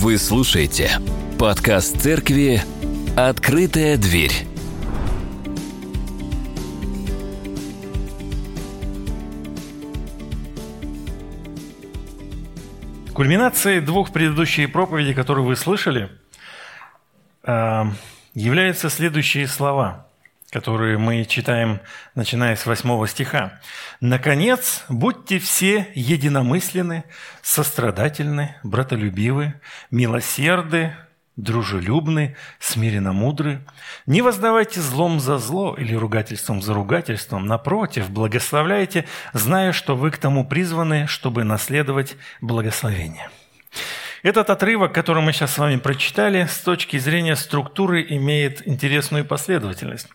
Вы слушаете подкаст церкви «Открытая дверь». Кульминацией двух предыдущих проповедей, которые вы слышали, э, являются следующие слова, которые мы читаем, начиная с 8 стиха. «Наконец, будьте все единомысленны, сострадательны, братолюбивы, милосерды, дружелюбны, смиренно мудры. Не воздавайте злом за зло или ругательством за ругательством. Напротив, благословляйте, зная, что вы к тому призваны, чтобы наследовать благословение». Этот отрывок, который мы сейчас с вами прочитали, с точки зрения структуры имеет интересную последовательность.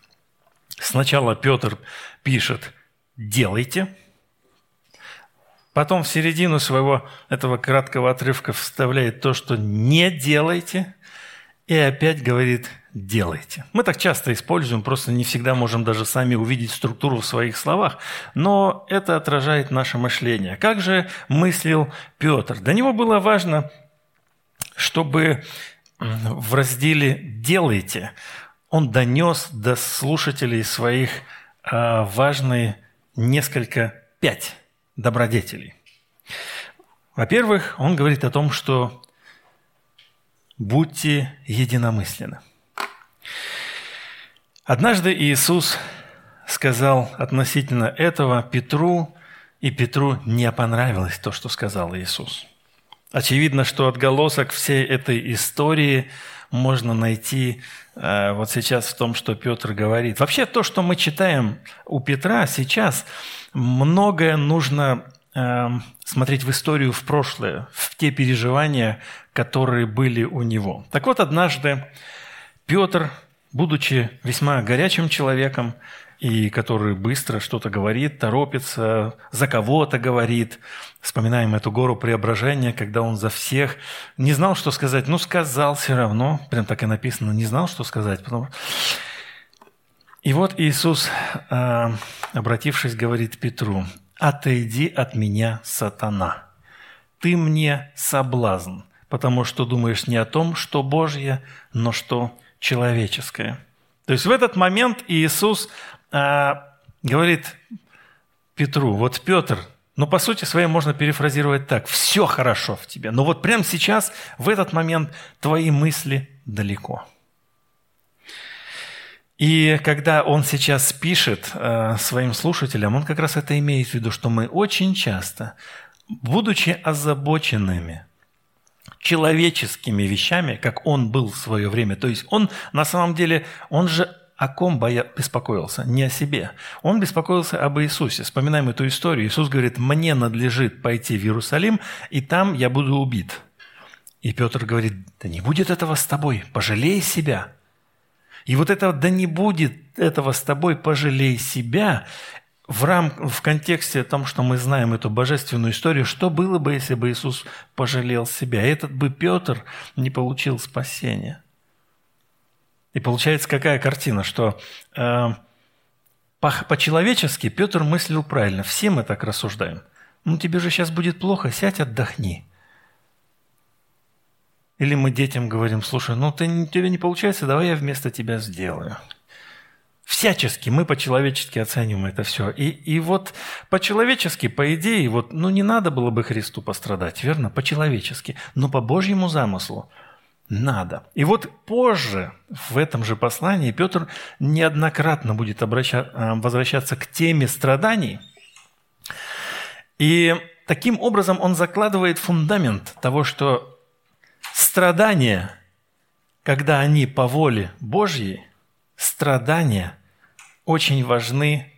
Сначала Петр пишет «делайте», потом в середину своего этого краткого отрывка вставляет то, что «не делайте», и опять говорит «делайте». Мы так часто используем, просто не всегда можем даже сами увидеть структуру в своих словах, но это отражает наше мышление. Как же мыслил Петр? Для него было важно, чтобы в разделе «делайте» он донес до слушателей своих а, важные несколько, пять добродетелей. Во-первых, он говорит о том, что будьте единомысленны. Однажды Иисус сказал относительно этого Петру, и Петру не понравилось то, что сказал Иисус. Очевидно, что отголосок всей этой истории можно найти э, вот сейчас в том, что Петр говорит. Вообще то, что мы читаем у Петра сейчас, многое нужно э, смотреть в историю в прошлое, в те переживания, которые были у него. Так вот, однажды Петр, будучи весьма горячим человеком, и который быстро что-то говорит, торопится, за кого-то говорит. Вспоминаем эту гору преображения, когда он за всех не знал, что сказать. Ну, сказал все равно, прям так и написано, не знал, что сказать. Потому... И вот Иисус, а, обратившись, говорит Петру, «Отойди от меня, сатана, ты мне соблазн, потому что думаешь не о том, что Божье, но что человеческое». То есть в этот момент Иисус а, говорит Петру, вот Петр, ну, по сути своей можно перефразировать так, все хорошо в тебе, но вот прямо сейчас, в этот момент, твои мысли далеко. И когда он сейчас пишет э, своим слушателям, он как раз это имеет в виду, что мы очень часто, будучи озабоченными человеческими вещами, как он был в свое время, то есть он на самом деле, он же о ком боя... беспокоился? Не о себе. Он беспокоился об Иисусе. Вспоминаем эту историю. Иисус говорит, мне надлежит пойти в Иерусалим, и там я буду убит. И Петр говорит, да не будет этого с тобой, пожалей себя. И вот это «да не будет этого с тобой, пожалей себя» в, рам... в контексте том, что мы знаем эту божественную историю, что было бы, если бы Иисус пожалел себя? Этот бы Петр не получил спасения. И получается какая картина, что э, по-человечески Петр мыслил правильно. Все мы так рассуждаем. Ну, тебе же сейчас будет плохо, сядь, отдохни. Или мы детям говорим, слушай, ну ты, тебе не получается, давай я вместо тебя сделаю. Всячески мы по-человечески оцениваем это все. И, и вот по-человечески, по идее, вот, ну не надо было бы Христу пострадать, верно? По-человечески. Но по Божьему замыслу – надо. И вот позже, в этом же послании, Петр неоднократно будет обраща... Э, возвращаться к теме страданий. И таким образом он закладывает фундамент того, что страдания, когда они по воле Божьей, страдания очень важны,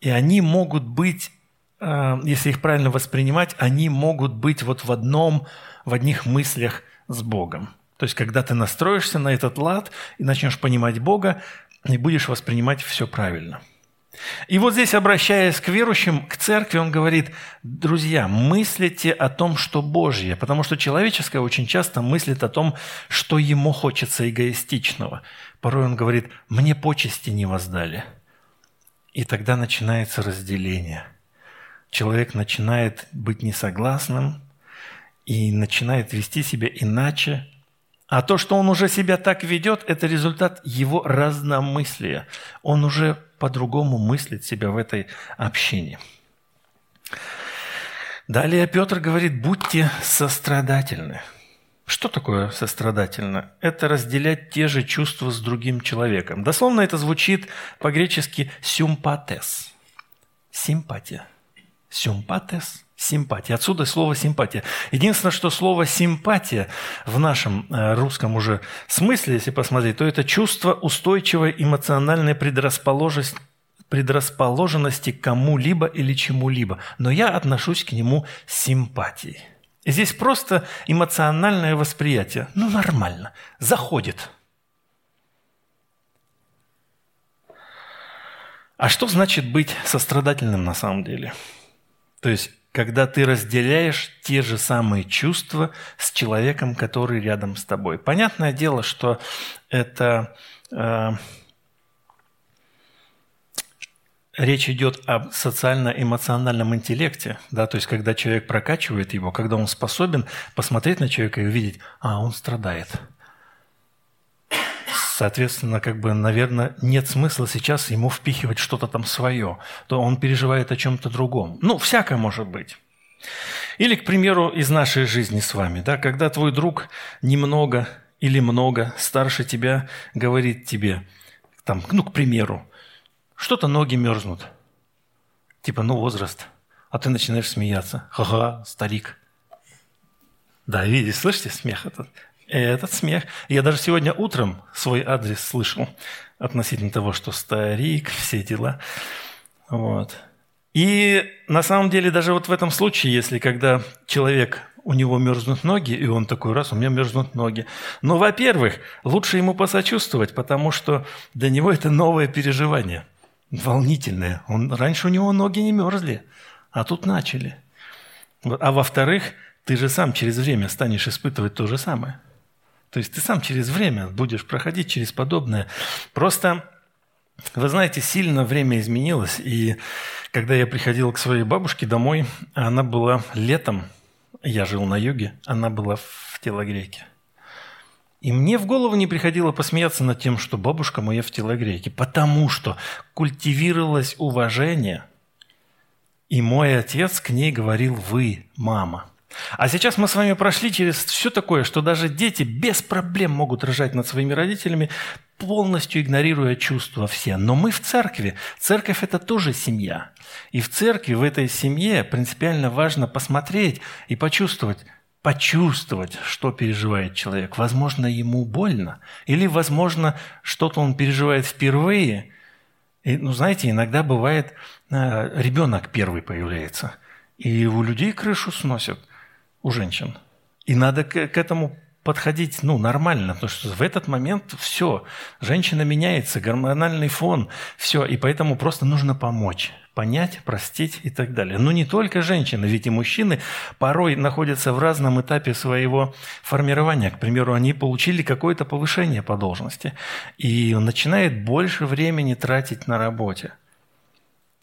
и они могут быть, э, если их правильно воспринимать, они могут быть вот в одном, в одних мыслях с Богом. То есть, когда ты настроишься на этот лад и начнешь понимать Бога, и будешь воспринимать все правильно. И вот здесь, обращаясь к верующим, к церкви, он говорит, друзья, мыслите о том, что Божье, потому что человеческое очень часто мыслит о том, что ему хочется эгоистичного. Порой он говорит, мне почести не воздали. И тогда начинается разделение. Человек начинает быть несогласным, и начинает вести себя иначе. А то, что он уже себя так ведет, это результат его разномыслия. Он уже по-другому мыслит себя в этой общине. Далее Петр говорит, будьте сострадательны. Что такое сострадательно? Это разделять те же чувства с другим человеком. Дословно это звучит по-гречески «сюмпатес». Симпатия. Сюмпатес – симпатия. Отсюда слово «симпатия». Единственное, что слово «симпатия» в нашем э, русском уже смысле, если посмотреть, то это чувство устойчивой эмоциональной предрасположенности предрасположенности к кому-либо или чему-либо, но я отношусь к нему с симпатией. Здесь просто эмоциональное восприятие. Ну, нормально. Заходит. А что значит быть сострадательным на самом деле? То есть, когда ты разделяешь те же самые чувства с человеком, который рядом с тобой. Понятное дело, что это э, речь идет об социально-эмоциональном интеллекте, да, то есть когда человек прокачивает его, когда он способен посмотреть на человека и увидеть, а, он страдает. Соответственно, как бы, наверное, нет смысла сейчас ему впихивать что-то там свое, то он переживает о чем-то другом. Ну, всякое может быть. Или, к примеру, из нашей жизни с вами, да, когда твой друг немного или много старше тебя говорит тебе, там, ну, к примеру, что-то ноги мерзнут. Типа, ну, возраст. А ты начинаешь смеяться. Ха-ха, старик. Да, видите, слышите смех этот? Этот смех. Я даже сегодня утром свой адрес слышал относительно того, что старик, все дела. Вот. И на самом деле даже вот в этом случае, если когда человек, у него мерзнут ноги, и он такой раз, у меня мерзнут ноги. Но, во-первых, лучше ему посочувствовать, потому что для него это новое переживание – волнительное. Он, раньше у него ноги не мерзли, а тут начали. А во-вторых, ты же сам через время станешь испытывать то же самое. То есть ты сам через время будешь проходить через подобное. Просто, вы знаете, сильно время изменилось. И когда я приходил к своей бабушке домой, она была летом, я жил на юге, она была в телогрейке. И мне в голову не приходило посмеяться над тем, что бабушка моя в телогрейке, потому что культивировалось уважение, и мой отец к ней говорил «вы, мама». А сейчас мы с вами прошли через все такое, что даже дети без проблем могут рожать над своими родителями, полностью игнорируя чувства все. Но мы в церкви. Церковь – это тоже семья. И в церкви, в этой семье принципиально важно посмотреть и почувствовать – почувствовать, что переживает человек. Возможно, ему больно. Или, возможно, что-то он переживает впервые. И, ну, знаете, иногда бывает, э, ребенок первый появляется. И у людей крышу сносят, у женщин. И надо к, к этому подходить ну, нормально, потому что в этот момент все, женщина меняется, гормональный фон, все, и поэтому просто нужно помочь понять, простить и так далее. Но не только женщины, ведь и мужчины порой находятся в разном этапе своего формирования. К примеру, они получили какое-то повышение по должности и начинает больше времени тратить на работе.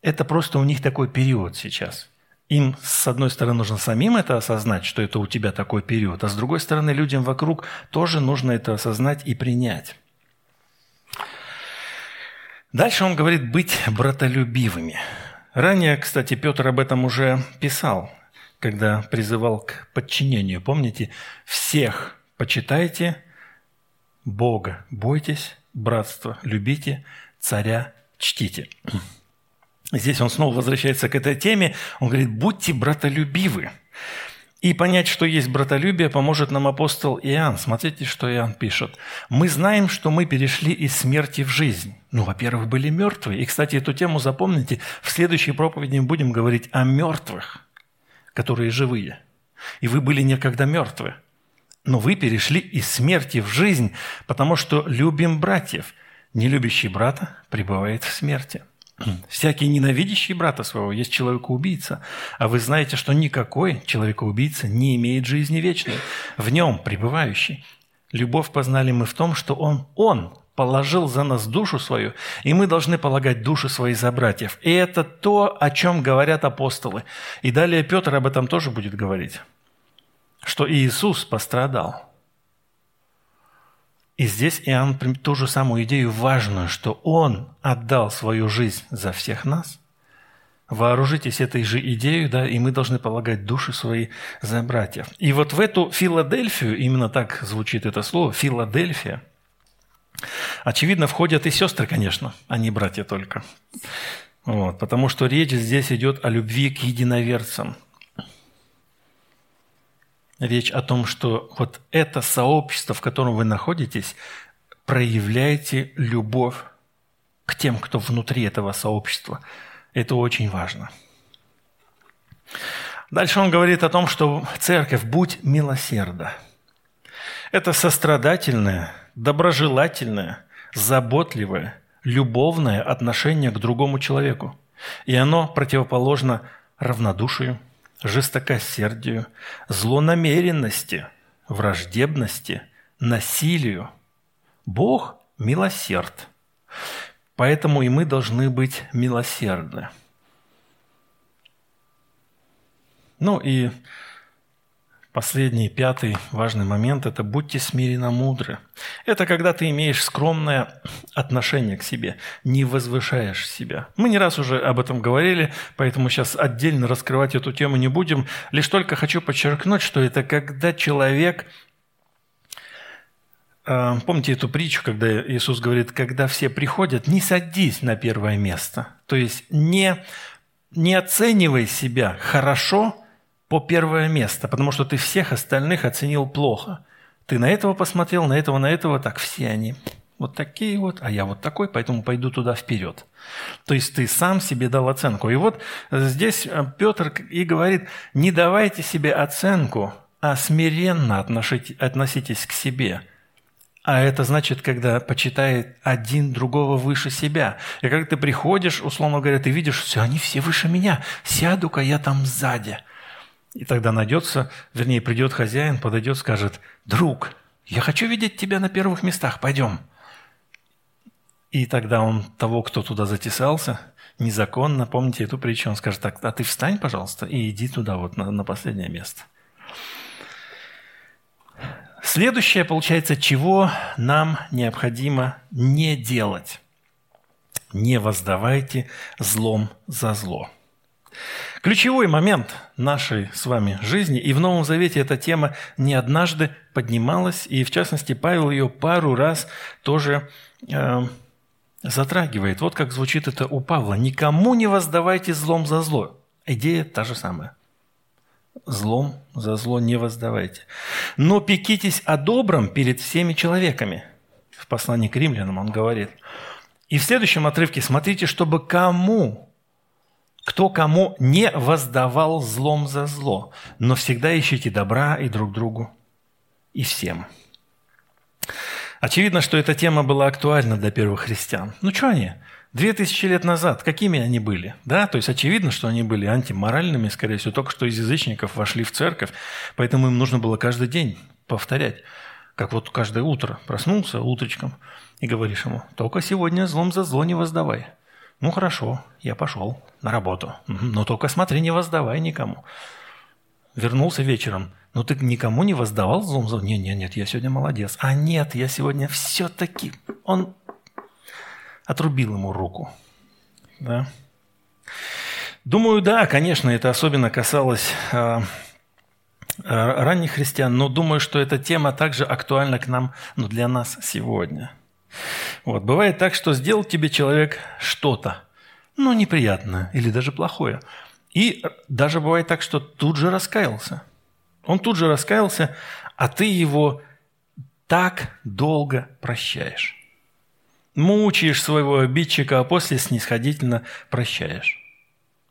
Это просто у них такой период сейчас. Им, с одной стороны, нужно самим это осознать, что это у тебя такой период, а с другой стороны, людям вокруг тоже нужно это осознать и принять. Дальше он говорит быть братолюбивыми. Ранее, кстати, Петр об этом уже писал, когда призывал к подчинению. Помните, всех почитайте Бога, бойтесь, братства, любите, царя чтите. Здесь он снова возвращается к этой теме. Он говорит, будьте братолюбивы. И понять, что есть братолюбие, поможет нам апостол Иоанн. Смотрите, что Иоанн пишет. «Мы знаем, что мы перешли из смерти в жизнь». Ну, во-первых, были мертвые. И, кстати, эту тему запомните. В следующей проповеди мы будем говорить о мертвых, которые живые. И вы были некогда мертвы. Но вы перешли из смерти в жизнь, потому что любим братьев. Не любящий брата пребывает в смерти. Всякий ненавидящий брата своего есть человекоубийца, а вы знаете, что никакой человекоубийца не имеет жизни вечной, в нем пребывающий. Любовь познали мы в том, что Он, Он положил за нас душу свою, и мы должны полагать души свои за братьев. И это то, о чем говорят апостолы. И далее Петр об этом тоже будет говорить. что Иисус пострадал. И здесь Иоанн ту же самую идею важную, что Он отдал свою жизнь за всех нас. Вооружитесь этой же идеей, да, и мы должны полагать души свои за братьев. И вот в эту Филадельфию, именно так звучит это слово, Филадельфия, очевидно, входят и сестры, конечно, а не братья только. Вот, потому что речь здесь идет о любви к единоверцам. Речь о том, что вот это сообщество, в котором вы находитесь, проявляйте любовь к тем, кто внутри этого сообщества. Это очень важно. Дальше он говорит о том, что церковь, будь милосерда. Это сострадательное, доброжелательное, заботливое – любовное отношение к другому человеку. И оно противоположно равнодушию, жестокосердию, злонамеренности, враждебности, насилию. Бог милосерд. Поэтому и мы должны быть милосердны. Ну и Последний, пятый важный момент – это будьте смиренно мудры. Это когда ты имеешь скромное отношение к себе, не возвышаешь себя. Мы не раз уже об этом говорили, поэтому сейчас отдельно раскрывать эту тему не будем. Лишь только хочу подчеркнуть, что это когда человек э, Помните эту притчу, когда Иисус говорит, когда все приходят, не садись на первое место. То есть не, не оценивай себя хорошо – по первое место, потому что ты всех остальных оценил плохо. Ты на этого посмотрел, на этого, на этого, так все они вот такие вот, а я вот такой, поэтому пойду туда вперед. То есть ты сам себе дал оценку. И вот здесь э, Петр и говорит, не давайте себе оценку, а смиренно относитесь к себе. А это значит, когда почитает один другого выше себя. И когда ты приходишь, условно говоря, ты видишь, все, они все выше меня, сяду-ка я там сзади – и тогда найдется, вернее, придет хозяин, подойдет, скажет, «Друг, я хочу видеть тебя на первых местах, пойдем». И тогда он того, кто туда затесался, незаконно, помните эту притчу, он скажет, так, а ты встань, пожалуйста, и иди туда вот на, на последнее место. Следующее, получается, чего нам необходимо не делать. Не воздавайте злом за зло. Ключевой момент нашей с вами жизни, и в Новом Завете эта тема не однажды поднималась, и в частности Павел ее пару раз тоже э, затрагивает. Вот как звучит это у Павла. «Никому не воздавайте злом за зло». Идея та же самая. Злом за зло не воздавайте. Но пекитесь о добром перед всеми человеками. В послании к римлянам он говорит. И в следующем отрывке смотрите, чтобы кому кто кому не воздавал злом за зло, но всегда ищите добра и друг другу, и всем. Очевидно, что эта тема была актуальна для первых христиан. Ну что они? Две тысячи лет назад, какими они были? Да, то есть очевидно, что они были антиморальными, скорее всего, только что из язычников вошли в церковь, поэтому им нужно было каждый день повторять. Как вот каждое утро проснулся утречком и говоришь ему, только сегодня злом за зло не воздавай. Ну хорошо, я пошел на работу. Но только смотри, не воздавай никому. Вернулся вечером. Ну ты никому не воздавал злом за... Нет, нет, нет, я сегодня молодец. А нет, я сегодня все-таки... Он отрубил ему руку. Да? Думаю, да, конечно, это особенно касалось э, ранних христиан, но думаю, что эта тема также актуальна к нам, ну, для нас сегодня – вот. Бывает так, что сделал тебе человек что-то, ну, неприятное или даже плохое. И даже бывает так, что тут же раскаялся. Он тут же раскаялся, а ты его так долго прощаешь. Мучаешь своего обидчика, а после снисходительно прощаешь.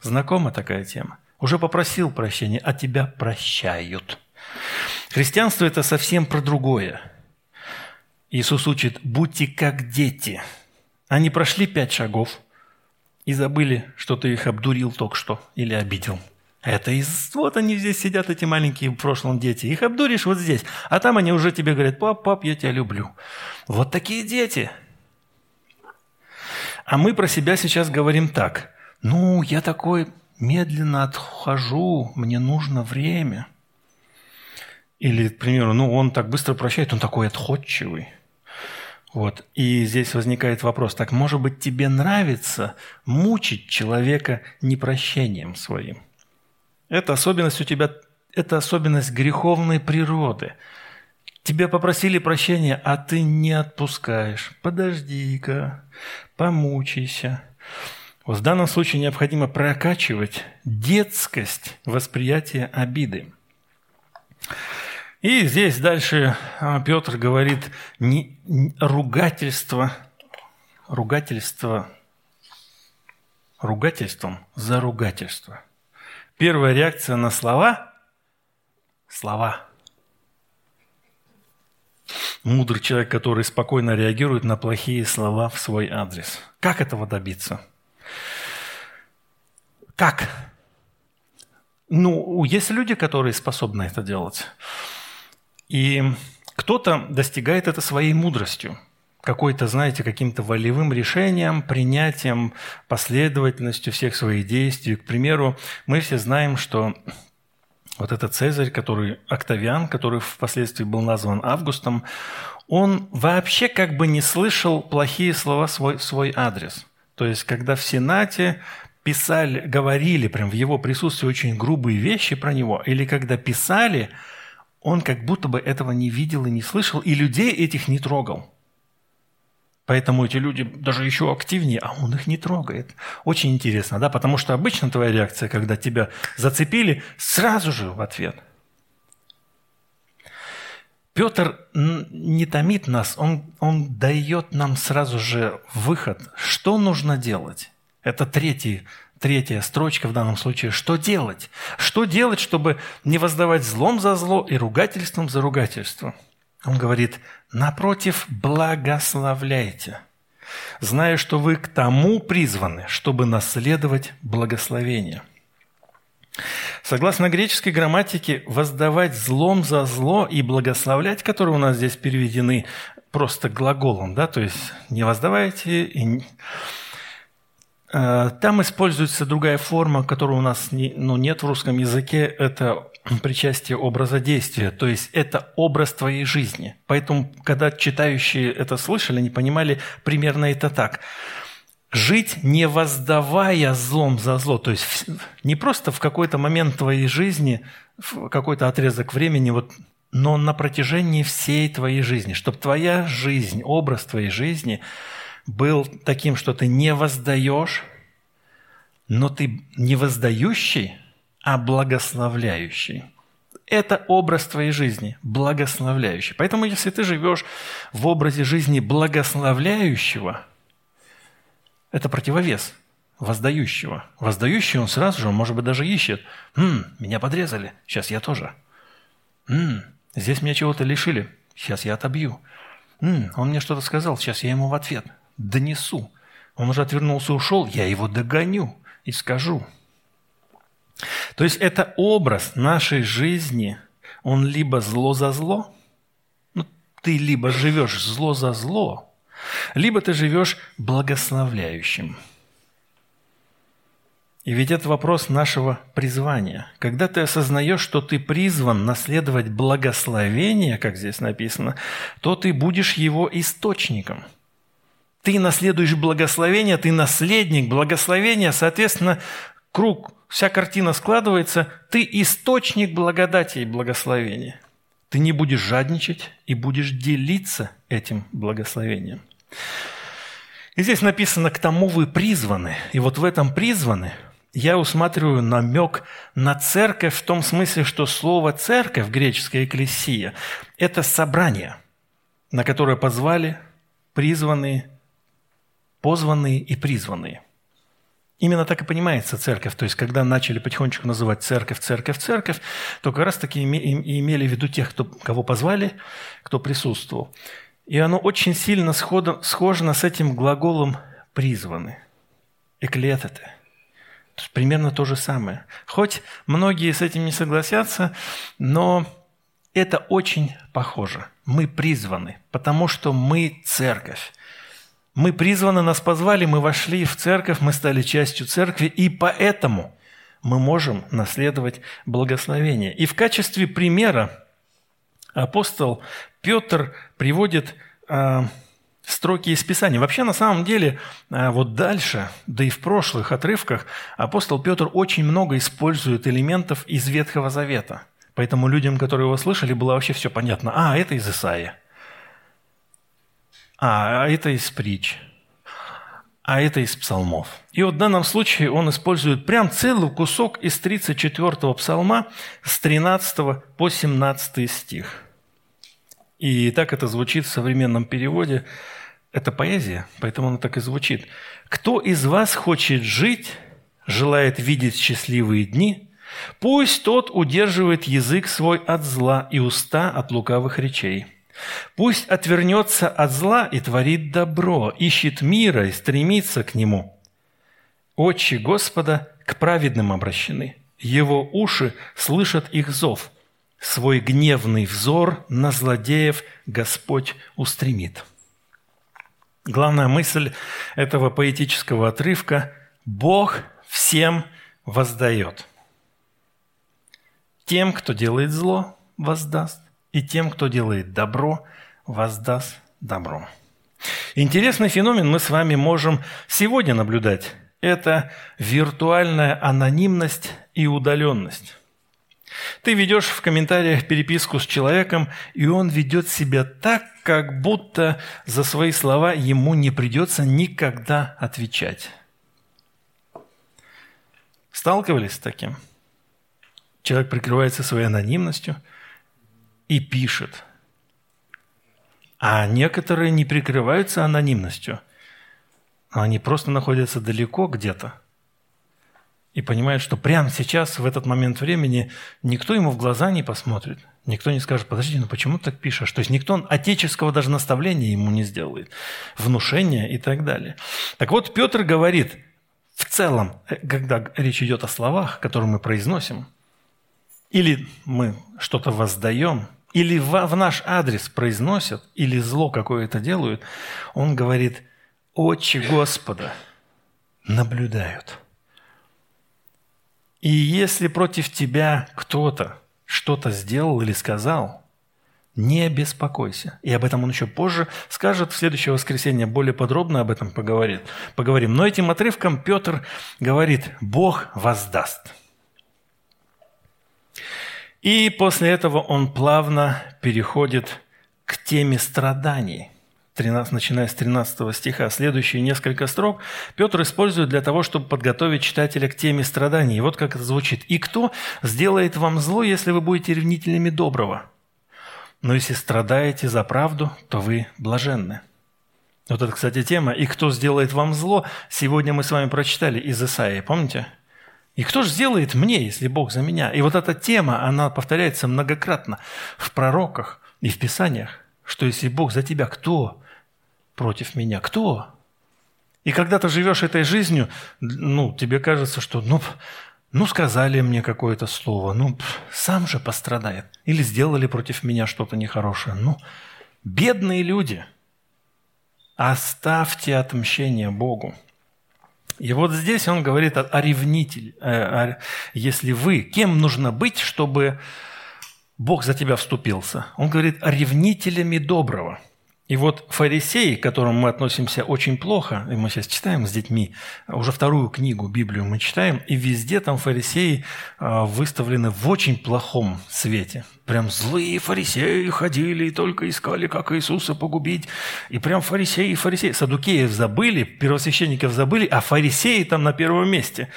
Знакома такая тема? Уже попросил прощения, а тебя прощают. Христианство – это совсем про другое – Иисус учит, будьте как дети. Они прошли пять шагов и забыли, что ты их обдурил только что или обидел. Это из... Вот они здесь сидят, эти маленькие в прошлом дети. Их обдуришь вот здесь. А там они уже тебе говорят, пап, пап, я тебя люблю. Вот такие дети. А мы про себя сейчас говорим так. Ну, я такой медленно отхожу, мне нужно время. Или, к примеру, ну, он так быстро прощает, он такой отходчивый. Вот. И здесь возникает вопрос, так, может быть, тебе нравится мучить человека непрощением своим? Это особенность у тебя, это особенность греховной природы. Тебя попросили прощения, а ты не отпускаешь. Подожди-ка, помучайся. Вот в данном случае необходимо прокачивать детскость восприятия обиды. И здесь дальше а, Петр говорит не, ругательство, ругательство, ругательством за ругательство. Первая реакция на слова – слова. Мудрый человек, который спокойно реагирует на плохие слова в свой адрес. Как этого добиться? Как? Ну, есть люди, которые способны это делать. И кто-то достигает это своей мудростью, какой-то, знаете, каким-то волевым решением, принятием, последовательностью всех своих действий. К примеру, мы все знаем, что вот этот Цезарь, который Октавиан, который впоследствии был назван Августом, он вообще как бы не слышал плохие слова свой, свой адрес. То есть, когда в Сенате писали, говорили прям в его присутствии очень грубые вещи про него, или когда писали – он как будто бы этого не видел и не слышал, и людей этих не трогал. Поэтому эти люди даже еще активнее, а он их не трогает. Очень интересно, да? Потому что обычно твоя реакция, когда тебя зацепили, сразу же в ответ. Петр не томит нас, он, он дает нам сразу же выход. Что нужно делать? Это третий третья строчка в данном случае. Что делать? Что делать, чтобы не воздавать злом за зло и ругательством за ругательство? Он говорит, напротив, благословляйте, зная, что вы к тому призваны, чтобы наследовать благословение. Согласно греческой грамматике, воздавать злом за зло и благословлять, которые у нас здесь переведены просто глаголом, да, то есть не воздавайте и там используется другая форма, которой у нас не, ну, нет в русском языке, это причастие образа действия, то есть это образ твоей жизни. Поэтому, когда читающие это слышали, они понимали примерно это так. Жить, не воздавая злом за зло, то есть не просто в какой-то момент твоей жизни, в какой-то отрезок времени, вот, но на протяжении всей твоей жизни, чтобы твоя жизнь, образ твоей жизни – был таким, что ты не воздаешь, но ты не воздающий, а благословляющий. Это образ твоей жизни, благословляющий. Поэтому, если ты живешь в образе жизни благословляющего, это противовес воздающего. Воздающий он сразу же, он, может быть, даже ищет. «М, меня подрезали, сейчас я тоже. М, здесь меня чего-то лишили, сейчас я отобью. М, он мне что-то сказал, сейчас я ему в ответ донесу. Он уже отвернулся и ушел, я его догоню и скажу. То есть это образ нашей жизни, он либо зло за зло, ну, ты либо живешь зло за зло, либо ты живешь благословляющим. И ведь это вопрос нашего призвания. Когда ты осознаешь, что ты призван наследовать благословение, как здесь написано, то ты будешь его источником – ты наследуешь благословение, ты наследник благословения, соответственно, круг, вся картина складывается, ты источник благодати и благословения. Ты не будешь жадничать и будешь делиться этим благословением. И здесь написано, к тому вы призваны. И вот в этом призваны я усматриваю намек на церковь в том смысле, что слово «церковь» греческая «экклесия» – это собрание, на которое позвали призванные позванные и призванные. Именно так и понимается церковь. То есть, когда начали потихонечку называть церковь, церковь, церковь, то как раз таки имели в виду тех, кто, кого позвали, кто присутствовал. И оно очень сильно сходо, схоже с этим глаголом «призваны». «Эклетете». То есть примерно то же самое. Хоть многие с этим не согласятся, но это очень похоже. Мы призваны, потому что мы церковь. Мы призваны, нас позвали, мы вошли в церковь, мы стали частью церкви, и поэтому мы можем наследовать благословение. И в качестве примера апостол Петр приводит а, строки из Писания. Вообще, на самом деле, а, вот дальше, да и в прошлых отрывках, апостол Петр очень много использует элементов из Ветхого Завета. Поэтому людям, которые его слышали, было вообще все понятно. А, это из Исаия. А, это из притч. А это из псалмов. И вот в данном случае он использует прям целый кусок из 34-го псалма с 13 по 17 стих. И так это звучит в современном переводе. Это поэзия, поэтому оно так и звучит. «Кто из вас хочет жить, желает видеть счастливые дни, пусть тот удерживает язык свой от зла и уста от лукавых речей». Пусть отвернется от зла и творит добро, ищет мира и стремится к нему. Очи Господа к праведным обращены, его уши слышат их зов. Свой гневный взор на злодеев Господь устремит. Главная мысль этого поэтического отрывка – Бог всем воздает. Тем, кто делает зло, воздаст, и тем, кто делает добро, воздаст добро. Интересный феномен мы с вами можем сегодня наблюдать. Это виртуальная анонимность и удаленность. Ты ведешь в комментариях переписку с человеком, и он ведет себя так, как будто за свои слова ему не придется никогда отвечать. Сталкивались с таким? Человек прикрывается своей анонимностью и пишет. А некоторые не прикрываются анонимностью. Они просто находятся далеко где-то – и понимает, что прямо сейчас, в этот момент времени, никто ему в глаза не посмотрит. Никто не скажет, подожди, ну почему ты так пишешь? То есть никто отеческого даже наставления ему не сделает, внушения и так далее. Так вот, Петр говорит, в целом, э, когда речь идет о словах, которые мы произносим, или мы что-то воздаем, или в, наш адрес произносят, или зло какое-то делают, он говорит, очи Господа наблюдают – и если против тебя кто-то что-то сделал или сказал, не беспокойся. И об этом он еще позже скажет. В следующее воскресенье более подробно об этом поговорит. поговорим. Но этим отрывком Петр говорит, Бог воздаст. И после этого он плавно переходит к теме страданий. 13, начиная с 13 стиха. Следующие несколько строк Петр использует для того, чтобы подготовить читателя к теме страданий. И вот как это звучит. «И кто сделает вам зло, если вы будете ревнителями доброго? Но если страдаете за правду, то вы блаженны». Вот это, кстати, тема. «И кто сделает вам зло?» Сегодня мы с вами прочитали из Исаии, помните? И кто же сделает мне, если Бог за меня? И вот эта тема, она повторяется многократно в пророках и в Писаниях, что если Бог за тебя, кто против меня? Кто? И когда ты живешь этой жизнью, ну, тебе кажется, что, ну, ну, сказали мне какое-то слово, ну, сам же пострадает. Или сделали против меня что-то нехорошее. Ну, бедные люди, оставьте отмщение Богу. И вот здесь он говорит о, о ревнителе. Э, если вы, кем нужно быть, чтобы Бог за тебя вступился? Он говорит о ревнителями доброго – и вот фарисеи, к которым мы относимся очень плохо, и мы сейчас читаем с детьми, уже вторую книгу, Библию мы читаем, и везде там фарисеи а, выставлены в очень плохом свете. Прям злые фарисеи ходили и только искали, как Иисуса погубить. И прям фарисеи, фарисеи. Садукеев забыли, первосвященников забыли, а фарисеи там на первом месте.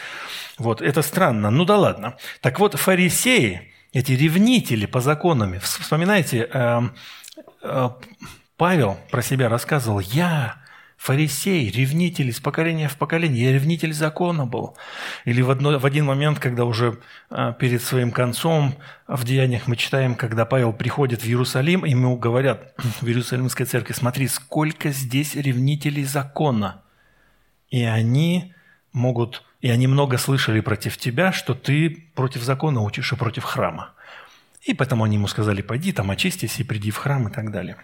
Вот, это странно. Ну да ладно. Так вот, фарисеи, эти ревнители по законам, вспоминайте, э, э, Павел про себя рассказывал, я фарисей, ревнитель из поколения в поколение, я ревнитель закона был. Или в, одно, в один момент, когда уже а, перед своим концом в Деяниях мы читаем, когда Павел приходит в Иерусалим, и ему говорят в Иерусалимской церкви, смотри, сколько здесь ревнителей закона. И они могут, и они много слышали против тебя, что ты против закона учишь и против храма. И поэтому они ему сказали, пойди там очистись и приди в храм и так далее.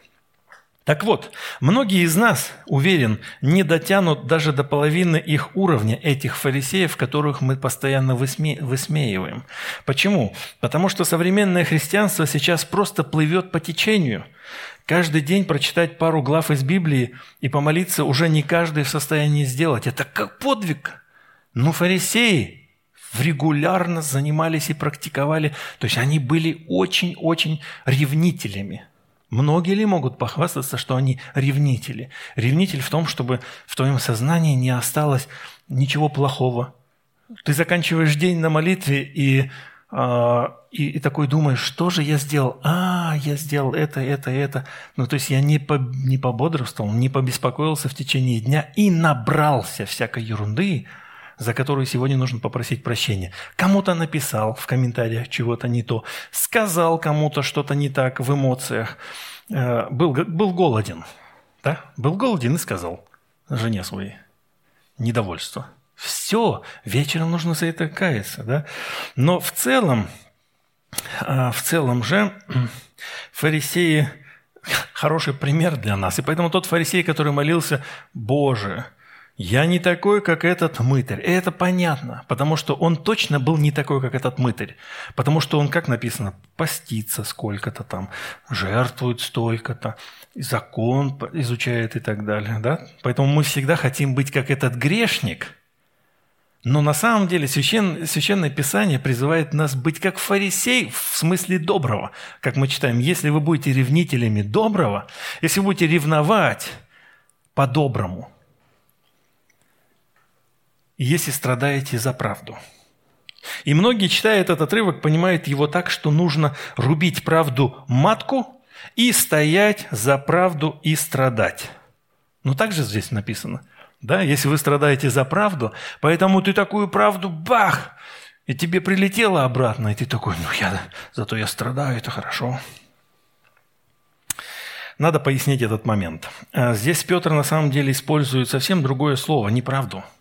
Так вот, многие из нас, уверен, не дотянут даже до половины их уровня, этих фарисеев, которых мы постоянно высме... высмеиваем. Почему? Потому что современное христианство сейчас просто плывет по течению. Каждый день прочитать пару глав из Библии и помолиться уже не каждый в состоянии сделать. Это как подвиг. Но фарисеи регулярно занимались и практиковали, то есть они были очень-очень ревнителями – Многие ли могут похвастаться, что они ревнители? Ревнитель в том, чтобы в твоем сознании не осталось ничего плохого. Ты заканчиваешь день на молитве и, э, и, и такой думаешь, что же я сделал? А, я сделал это, это, это. Ну, то есть я не, по, не пободрствовал, не побеспокоился в течение дня и набрался всякой ерунды, за которую сегодня нужно попросить прощения. Кому-то написал в комментариях чего-то не то, сказал кому-то что-то не так в эмоциях, э, был, был голоден, да? Был голоден и сказал жене своей недовольство. Все, вечером нужно за это каяться, да? Но в целом, э, в целом же фарисеи хороший пример для нас. И поэтому тот фарисей, который молился, Боже, я не такой, как этот мытарь. И это понятно, потому что он точно был не такой, как этот мытарь. Потому что он, как написано, постится сколько-то там, жертвует столько-то, закон изучает и так далее. Да? Поэтому мы всегда хотим быть как этот грешник. Но на самом деле священ, Священное Писание призывает нас быть как фарисей в смысле доброго. Как мы читаем, если вы будете ревнителями доброго, если вы будете ревновать по-доброму – если страдаете за правду. И многие, читая этот отрывок, понимают его так, что нужно рубить правду матку и стоять за правду и страдать. Ну, так же здесь написано. Да, если вы страдаете за правду, поэтому ты такую правду, бах, и тебе прилетело обратно, и ты такой, ну я, зато я страдаю, это хорошо. Надо пояснить этот момент. А здесь Петр на самом деле использует совсем другое слово, неправду –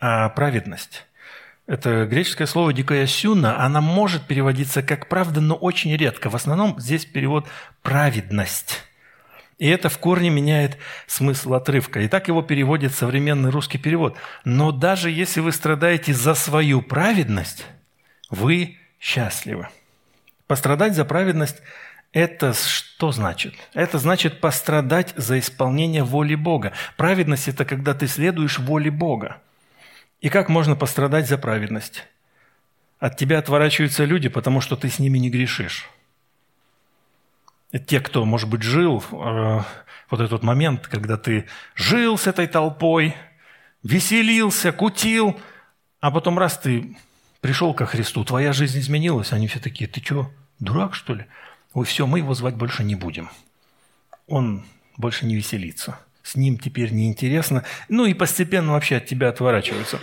праведность. Это греческое слово «дикаясюна», она может переводиться как «правда», но очень редко. В основном здесь перевод «праведность». И это в корне меняет смысл отрывка. И так его переводит современный русский перевод. Но даже если вы страдаете за свою праведность, вы счастливы. Пострадать за праведность – это что значит? Это значит пострадать за исполнение воли Бога. Праведность – это когда ты следуешь воле Бога. И как можно пострадать за праведность? От тебя отворачиваются люди, потому что ты с ними не грешишь. Это те, кто, может быть, жил, э, вот этот момент, когда ты жил с этой толпой, веселился, кутил, а потом раз ты пришел ко Христу, твоя жизнь изменилась, они все такие, ты что, дурак, что ли? Ой, все, мы его звать больше не будем. Он больше не веселится с ним теперь неинтересно, ну и постепенно вообще от тебя отворачиваются,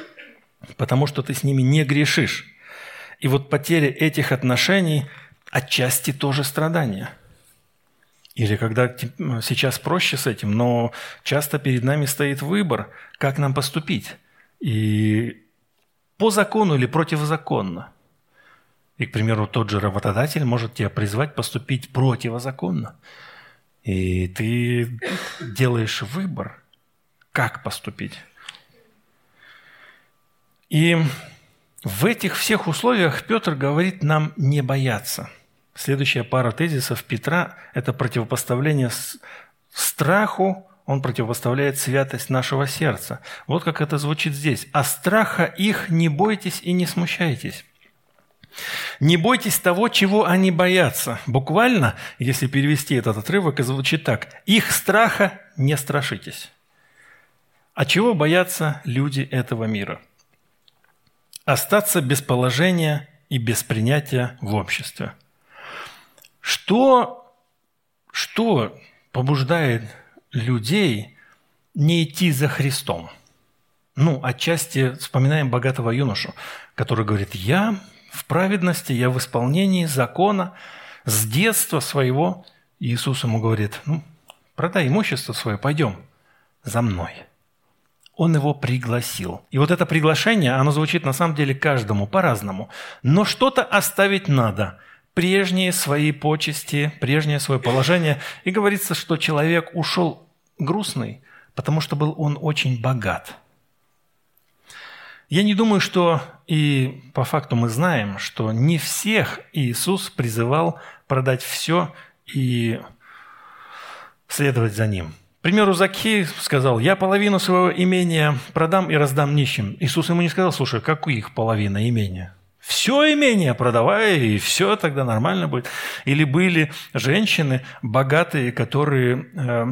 потому что ты с ними не грешишь. И вот потеря этих отношений отчасти тоже страдание. Или когда сейчас проще с этим, но часто перед нами стоит выбор, как нам поступить. И по закону или противозаконно. И, к примеру, тот же работодатель может тебя призвать поступить противозаконно. И ты делаешь выбор, как поступить. И в этих всех условиях Петр говорит нам не бояться. Следующая пара тезисов Петра – это противопоставление страху, он противопоставляет святость нашего сердца. Вот как это звучит здесь. «А страха их не бойтесь и не смущайтесь». Не бойтесь того, чего они боятся. Буквально, если перевести этот отрывок, звучит так. Их страха не страшитесь. А чего боятся люди этого мира? Остаться без положения и без принятия в обществе. Что, что побуждает людей не идти за Христом? Ну, отчасти вспоминаем богатого юношу, который говорит, я в праведности, я в исполнении закона с детства своего. Иисус ему говорит, ну, продай имущество свое, пойдем за мной. Он его пригласил. И вот это приглашение, оно звучит на самом деле каждому по-разному. Но что-то оставить надо. прежние свои почести, прежнее свое положение. И говорится, что человек ушел грустный, потому что был он очень богат. Я не думаю, что и по факту мы знаем, что не всех Иисус призывал продать все и следовать за Ним. К примеру, Закхей сказал, «Я половину своего имения продам и раздам нищим». Иисус ему не сказал, «Слушай, какую их половина имения?» Все имение продавай, и все тогда нормально будет. Или были женщины богатые, которые э,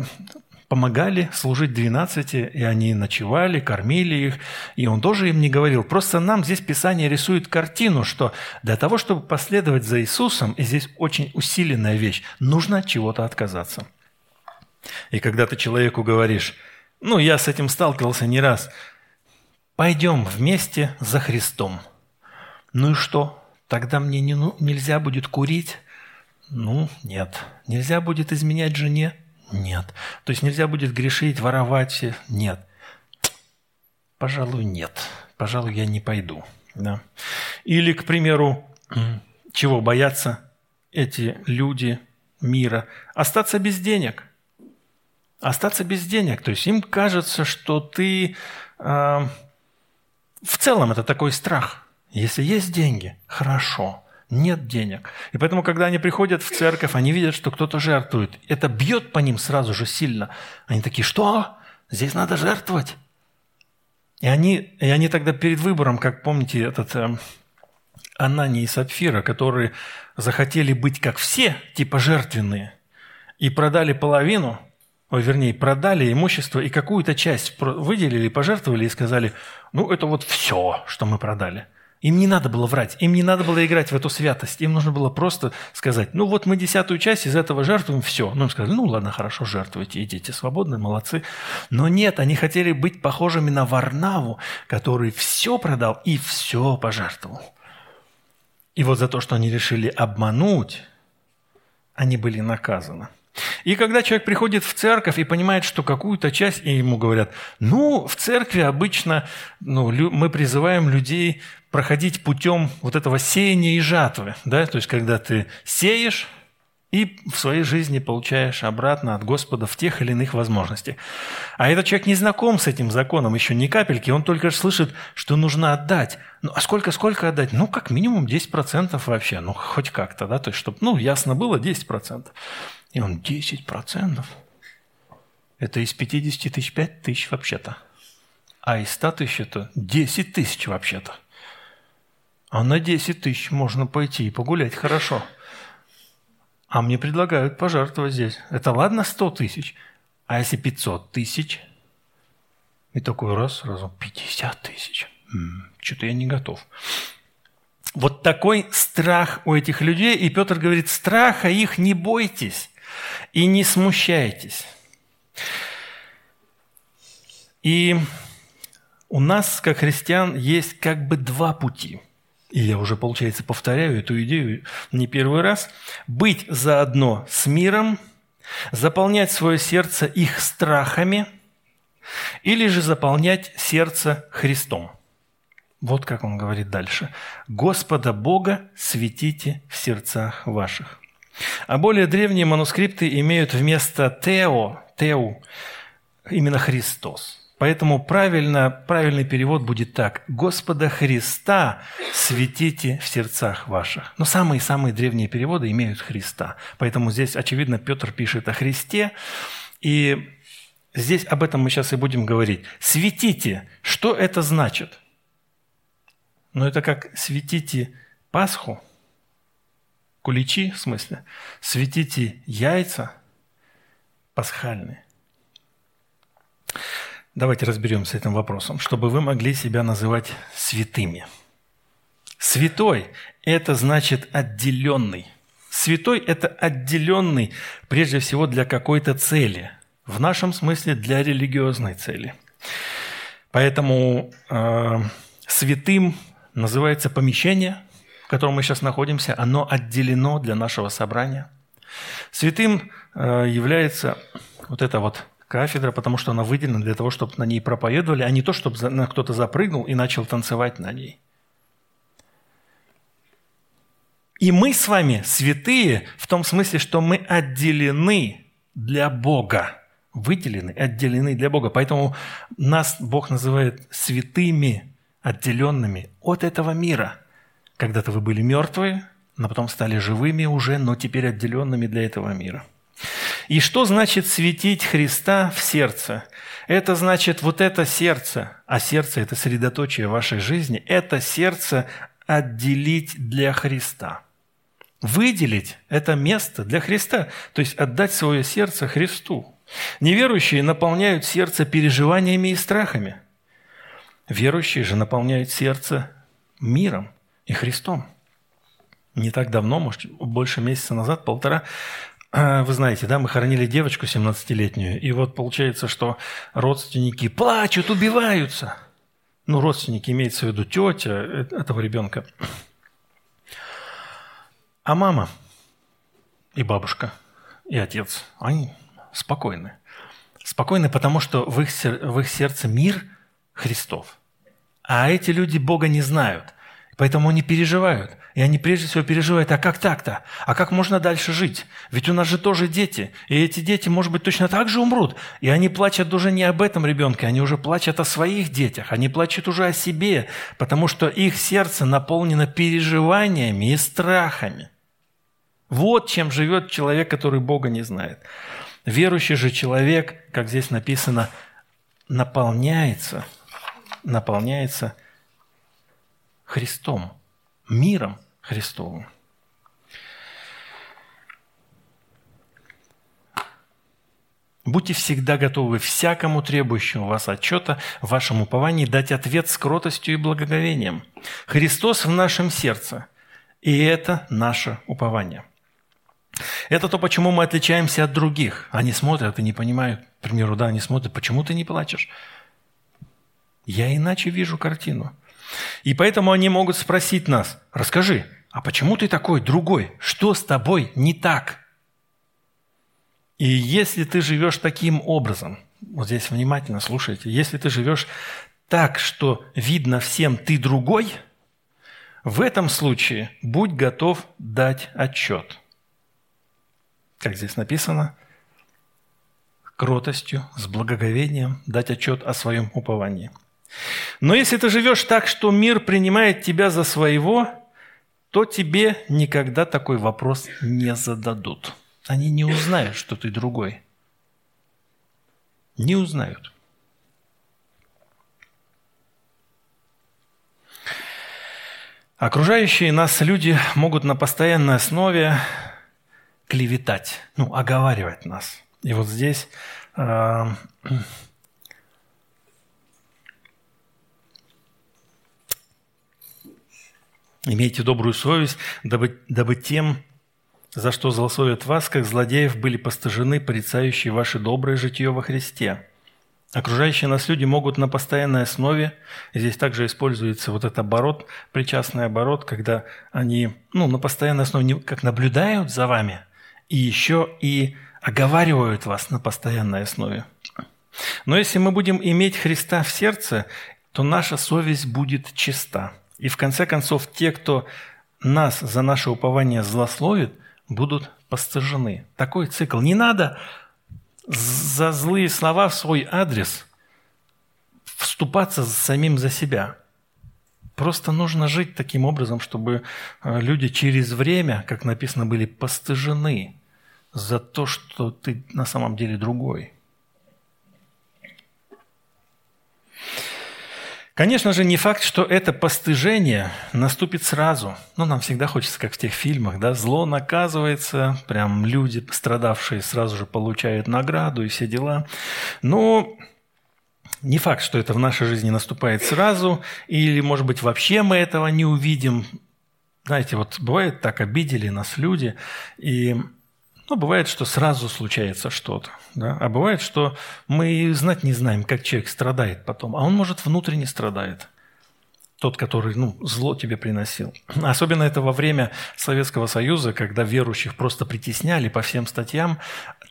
помогали служить 12, и они ночевали, кормили их, и он тоже им не говорил. Просто нам здесь Писание рисует картину, что для того, чтобы последовать за Иисусом, и здесь очень усиленная вещь, нужно от чего-то отказаться. И когда ты человеку говоришь, ну, я с этим сталкивался не раз, пойдем вместе за Христом – ну и что? Тогда мне не, ну, нельзя будет курить? Ну, нет. Нельзя будет изменять жене? Нет. То есть нельзя будет грешить, воровать? Нет. Пожалуй, нет. Пожалуй, я не пойду. Да. Или, к примеру, чего боятся эти люди мира? Остаться без денег. Остаться без денег. То есть им кажется, что ты... Э, в целом это такой страх – если есть деньги, хорошо. Нет денег. И поэтому, когда они приходят в церковь, они видят, что кто-то жертвует. Это бьет по ним сразу же сильно. Они такие, что? Здесь надо жертвовать. И они, и они тогда перед выбором, как помните, этот э, Анани и Сапфира, которые захотели быть как все, типа жертвенные, и продали половину, ой, вернее, продали имущество и какую-то часть выделили, пожертвовали и сказали, ну, это вот все, что мы продали – им не надо было врать, им не надо было играть в эту святость. Им нужно было просто сказать, ну вот мы десятую часть из этого жертвуем, все. Ну, им сказали, ну ладно, хорошо, жертвуйте, идите, свободны, молодцы. Но нет, они хотели быть похожими на Варнаву, который все продал и все пожертвовал. И вот за то, что они решили обмануть, они были наказаны. И когда человек приходит в церковь и понимает, что какую-то часть, и ему говорят, ну, в церкви обычно ну, мы призываем людей проходить путем вот этого сеяния и жатвы. Да? То есть, когда ты сеешь, и в своей жизни получаешь обратно от Господа в тех или иных возможностях. А этот человек не знаком с этим законом еще ни капельки, он только слышит, что нужно отдать. Ну, а сколько, сколько отдать? Ну, как минимум 10% вообще, ну, хоть как-то, да, то есть, чтобы, ну, ясно было, 10%. И он 10%. Это из 50 тысяч 5 тысяч вообще-то. А из 100 тысяч это 10 тысяч вообще-то. А на 10 тысяч можно пойти и погулять хорошо. А мне предлагают пожертвовать здесь. Это ладно 100 тысяч. А если 500 тысяч? И такой раз сразу 50 тысяч. Что-то я не готов. Вот такой страх у этих людей. И Петр говорит, страха их не бойтесь и не смущайтесь. И у нас, как христиан, есть как бы два пути. И я уже, получается, повторяю эту идею не первый раз. Быть заодно с миром, заполнять свое сердце их страхами, или же заполнять сердце Христом. Вот как он говорит дальше. «Господа Бога светите в сердцах ваших». А более древние манускрипты имеют вместо «тео», «теу» именно «Христос». Поэтому правильно, правильный перевод будет так. «Господа Христа светите в сердцах ваших». Но самые-самые древние переводы имеют Христа. Поэтому здесь, очевидно, Петр пишет о Христе. И здесь об этом мы сейчас и будем говорить. «Светите». Что это значит? Ну, это как «светите Пасху», куличи, в смысле, светите яйца пасхальные. Давайте разберемся с этим вопросом, чтобы вы могли себя называть святыми. Святой – это значит отделенный. Святой – это отделенный прежде всего для какой-то цели. В нашем смысле для религиозной цели. Поэтому э, святым называется помещение, в котором мы сейчас находимся, оно отделено для нашего собрания. Святым э, является вот эта вот кафедра, потому что она выделена для того, чтобы на ней проповедовали, а не то, чтобы кто-то запрыгнул и начал танцевать на ней. И мы с вами святые в том смысле, что мы отделены для Бога. Выделены, отделены для Бога. Поэтому нас Бог называет святыми, отделенными от этого мира. Когда-то вы были мертвые, но потом стали живыми уже, но теперь отделенными для этого мира. И что значит светить Христа в сердце? Это значит вот это сердце, а сердце – это средоточие вашей жизни, это сердце отделить для Христа. Выделить это место для Христа, то есть отдать свое сердце Христу. Неверующие наполняют сердце переживаниями и страхами. Верующие же наполняют сердце миром и Христом. Не так давно, может, больше месяца назад, полтора, вы знаете, да, мы хоронили девочку 17-летнюю, и вот получается, что родственники плачут, убиваются. Ну, родственники, имеется в виду тетя э, этого ребенка. А мама и бабушка, и отец, они спокойны. Спокойны, потому что в их, в их сердце мир Христов. А эти люди Бога не знают. Поэтому они переживают. И они прежде всего переживают, а как так-то? А как можно дальше жить? Ведь у нас же тоже дети. И эти дети, может быть, точно так же умрут. И они плачут уже не об этом ребенке, они уже плачут о своих детях. Они плачут уже о себе, потому что их сердце наполнено переживаниями и страхами. Вот чем живет человек, который Бога не знает. Верующий же человек, как здесь написано, наполняется, наполняется – Христом, миром Христовым. Будьте всегда готовы всякому требующему вас отчета в вашем уповании дать ответ с кротостью и благоговением. Христос в нашем сердце, и это наше упование. Это то, почему мы отличаемся от других. Они смотрят и не понимают. К примеру, да, они смотрят, почему ты не плачешь? Я иначе вижу картину. И поэтому они могут спросить нас, расскажи, а почему ты такой другой? Что с тобой не так? И если ты живешь таким образом, вот здесь внимательно слушайте, если ты живешь так, что видно всем ты другой, в этом случае будь готов дать отчет. Как здесь написано, кротостью, с благоговением дать отчет о своем уповании – но если ты живешь так, что мир принимает тебя за своего, то тебе никогда такой вопрос не зададут. Они не узнают, что ты другой. Не узнают. Окружающие нас люди могут на постоянной основе клеветать, ну, оговаривать нас. И вот здесь э, Имейте добрую совесть, дабы, дабы тем, за что злословят вас, как злодеев, были постажены, порицающие ваше доброе житие во Христе. Окружающие нас люди могут на постоянной основе, здесь также используется вот этот оборот, причастный оборот, когда они ну, на постоянной основе как наблюдают за вами, и еще и оговаривают вас на постоянной основе. Но если мы будем иметь Христа в сердце, то наша совесть будет чиста – и в конце концов, те, кто нас за наше упование злословит, будут постыжены. Такой цикл. Не надо за злые слова в свой адрес вступаться самим за себя. Просто нужно жить таким образом, чтобы э, люди через время, как написано, были постыжены за то, что ты на самом деле другой. Конечно же, не факт, что это постыжение наступит сразу. Но нам всегда хочется, как в тех фильмах, да, зло наказывается, прям люди, страдавшие, сразу же получают награду и все дела. Но не факт, что это в нашей жизни наступает сразу, или, может быть, вообще мы этого не увидим. Знаете, вот бывает так, обидели нас люди, и ну, бывает, что сразу случается что-то. Да? А бывает, что мы знать не знаем, как человек страдает потом. А он, может, внутренне страдает. Тот, который ну, зло тебе приносил. Особенно это во время Советского Союза, когда верующих просто притесняли по всем статьям.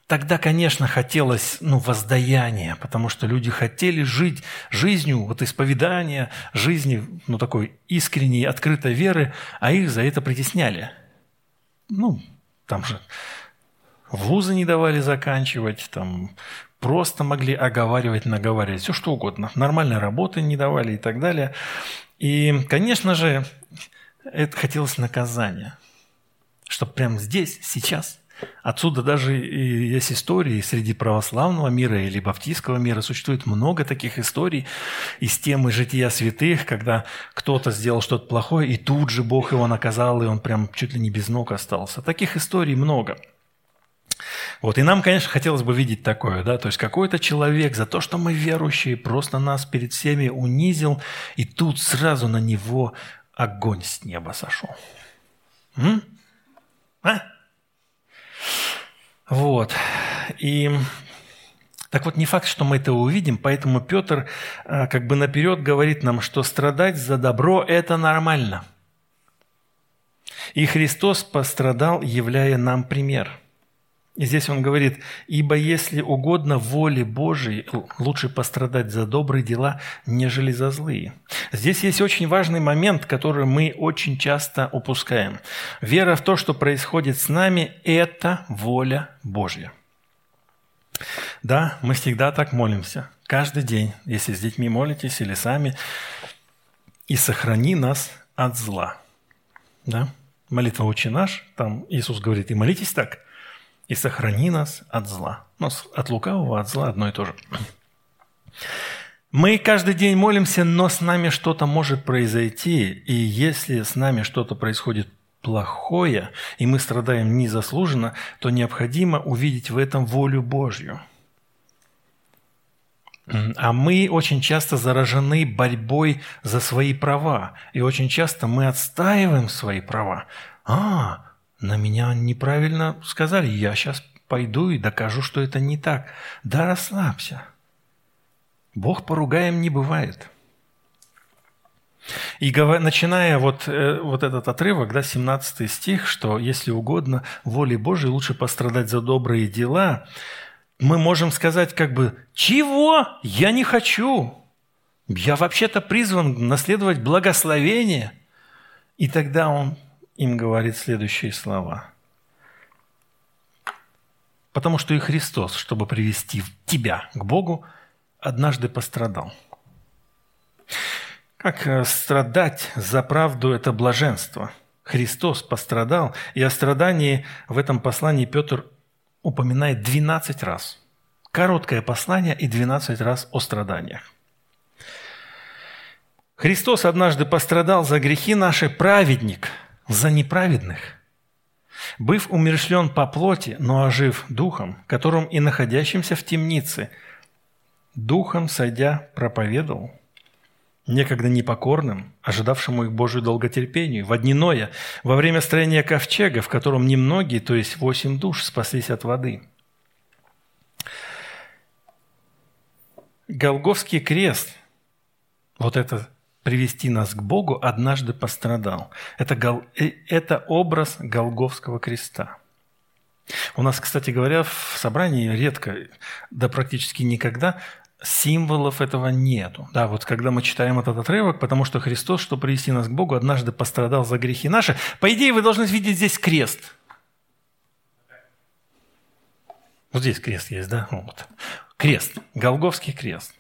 Тогда, конечно, хотелось ну, воздаяния, потому что люди хотели жить жизнью вот исповедания, жизни ну, такой искренней, открытой веры, а их за это притесняли – ну, там же вузы не давали заканчивать, там просто могли оговаривать, наговаривать, все что угодно. Нормальной работы не давали и так далее. И, конечно же, это хотелось наказания, чтобы прямо здесь, сейчас – Отсюда даже и есть истории среди православного мира или баптистского мира. Существует много таких историй из темы жития святых, когда кто-то сделал что-то плохое, и тут же Бог его наказал, и он прям чуть ли не без ног остался. Таких историй много. Вот, и нам, конечно, хотелось бы видеть такое, да, то есть какой-то человек за то, что мы верующие, просто нас перед всеми унизил, и тут сразу на него огонь с неба сошел. М? А? Вот. И так вот, не факт, что мы это увидим, поэтому Петр а, как бы наперед говорит нам, что страдать за добро – это нормально. И Христос пострадал, являя нам пример – и здесь он говорит, «Ибо если угодно воле Божией, лучше пострадать за добрые дела, нежели за злые». Здесь есть очень важный момент, который мы очень часто упускаем. Вера в то, что происходит с нами, это воля Божья. Да, мы всегда так молимся. Каждый день, если с детьми молитесь или сами, и сохрани нас от зла. Да? Молитва «Отче наш», там Иисус говорит, и молитесь так – и сохрани нас от зла. Но от лукавого, от зла одно и то же. Мы каждый день молимся, но с нами что-то может произойти. И если с нами что-то происходит плохое, и мы страдаем незаслуженно, то необходимо увидеть в этом волю Божью. А мы очень часто заражены борьбой за свои права. И очень часто мы отстаиваем свои права. А, на меня неправильно сказали, я сейчас пойду и докажу, что это не так. Да расслабься. Бог поругаем не бывает. И начиная вот, э, вот этот отрывок, да, 17 стих, что если угодно воле Божией лучше пострадать за добрые дела, мы можем сказать как бы «Чего? Я не хочу! Я вообще-то призван наследовать благословение». И тогда он им говорит следующие слова. Потому что и Христос, чтобы привести тебя к Богу, однажды пострадал. Как э, страдать за правду – это блаженство. Христос пострадал, и о страдании в этом послании Петр упоминает 12 раз. Короткое послание и 12 раз о страданиях. Христос однажды пострадал за грехи наши, праведник – за неправедных. Быв умершлен по плоти, но ожив духом, которым и находящимся в темнице, духом сойдя проповедовал, некогда непокорным, ожидавшему их Божию долготерпению, в одниное, во время строения ковчега, в котором немногие, то есть восемь душ, спаслись от воды. Голговский крест, вот это привести нас к Богу, однажды пострадал. Это, гол... Э, это образ Голговского креста. У нас, кстати говоря, в собрании редко, да практически никогда символов этого нету. Да, вот когда мы читаем этот отрывок, потому что Христос, чтобы привести нас к Богу, однажды пострадал за грехи наши. По идее, вы должны видеть здесь крест. Вот здесь крест есть, да? Вот. Крест. Голговский крест.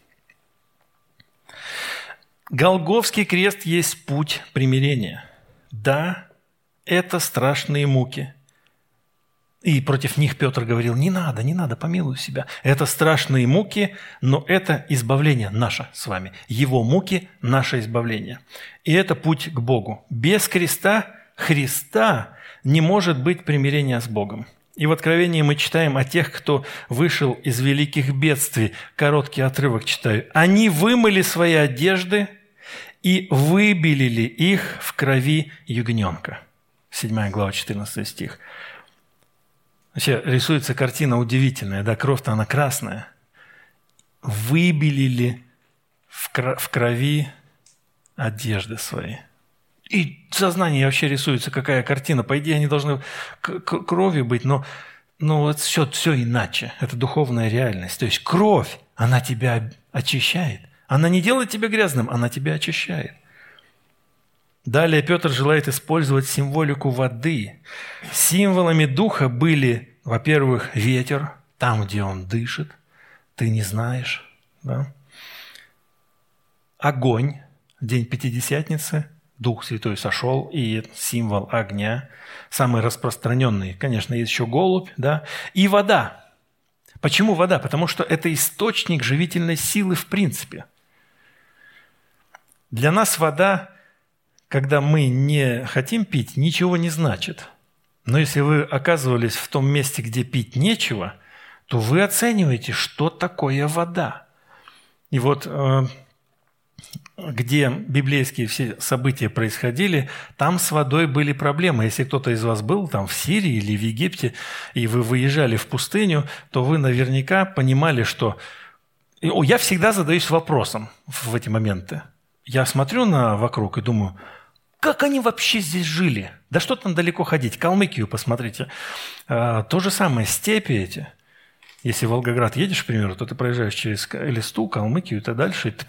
Голговский крест есть путь примирения. Да, это страшные муки. И против них Петр говорил, не надо, не надо, помилуй себя. Это страшные муки, но это избавление наше с вами. Его муки – наше избавление. И это путь к Богу. Без креста Христа не может быть примирения с Богом. И в Откровении мы читаем о тех, кто вышел из великих бедствий. Короткий отрывок читаю. Они вымыли свои одежды и выбелили их в крови ягненка. 7 глава, 14 стих. Вообще рисуется картина удивительная, да, кровь-то она красная. Выбелили в крови одежды свои. И в сознании вообще рисуется какая картина. По идее, они должны крови быть, но, но вот все, все иначе. Это духовная реальность. То есть кровь, она тебя очищает. Она не делает тебя грязным, она тебя очищает. Далее Петр желает использовать символику воды. Символами духа были, во-первых, ветер, там, где он дышит, ты не знаешь. Да? Огонь, день Пятидесятницы, Дух Святой сошел, и символ огня, самый распространенный, конечно, есть еще голубь, да, и вода. Почему вода? Потому что это источник живительной силы в принципе. Для нас вода, когда мы не хотим пить, ничего не значит. Но если вы оказывались в том месте, где пить нечего, то вы оцениваете, что такое вода. И вот э, где библейские все события происходили, там с водой были проблемы. Если кто-то из вас был там в Сирии или в Египте, и вы выезжали в пустыню, то вы наверняка понимали, что... Я всегда задаюсь вопросом в эти моменты. Я смотрю на вокруг и думаю, как они вообще здесь жили? Да что там далеко ходить? Калмыкию посмотрите. А, то же самое, степи эти – если в Волгоград едешь, к примеру, то ты проезжаешь через Элисту, Калмыкию и так дальше, и ты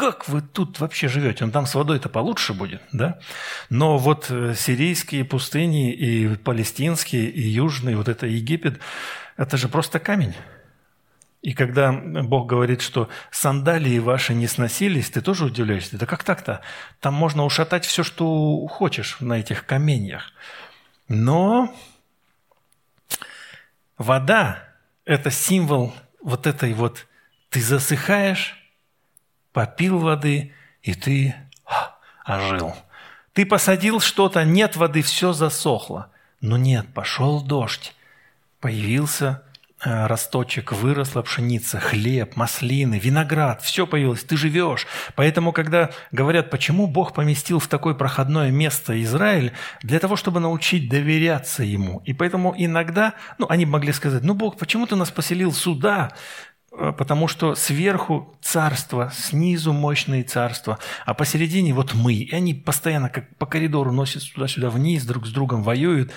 как вы тут вообще живете? Он там с водой-то получше будет, да? Но вот э, сирийские пустыни и палестинские, и южные, вот это Египет, это же просто камень. И когда Бог говорит, что сандалии ваши не сносились, ты тоже удивляешься. Да как так-то? Там можно ушатать все, что хочешь на этих каменьях. Но вода это символ вот этой вот «ты засыхаешь, попил воды, и ты ожил». Ты посадил что-то, нет воды, все засохло. Но нет, пошел дождь, появился Э, росточек, выросла пшеница, хлеб, маслины, виноград, все появилось, ты живешь. Поэтому, когда говорят, почему Бог поместил в такое проходное место Израиль, для того, чтобы научить доверяться Ему. И поэтому иногда, ну, они могли сказать, ну, Бог, почему ты нас поселил сюда? Э, потому что сверху царство, снизу мощные царства, а посередине вот мы. И они постоянно как по коридору носят туда-сюда вниз, друг с другом воюют.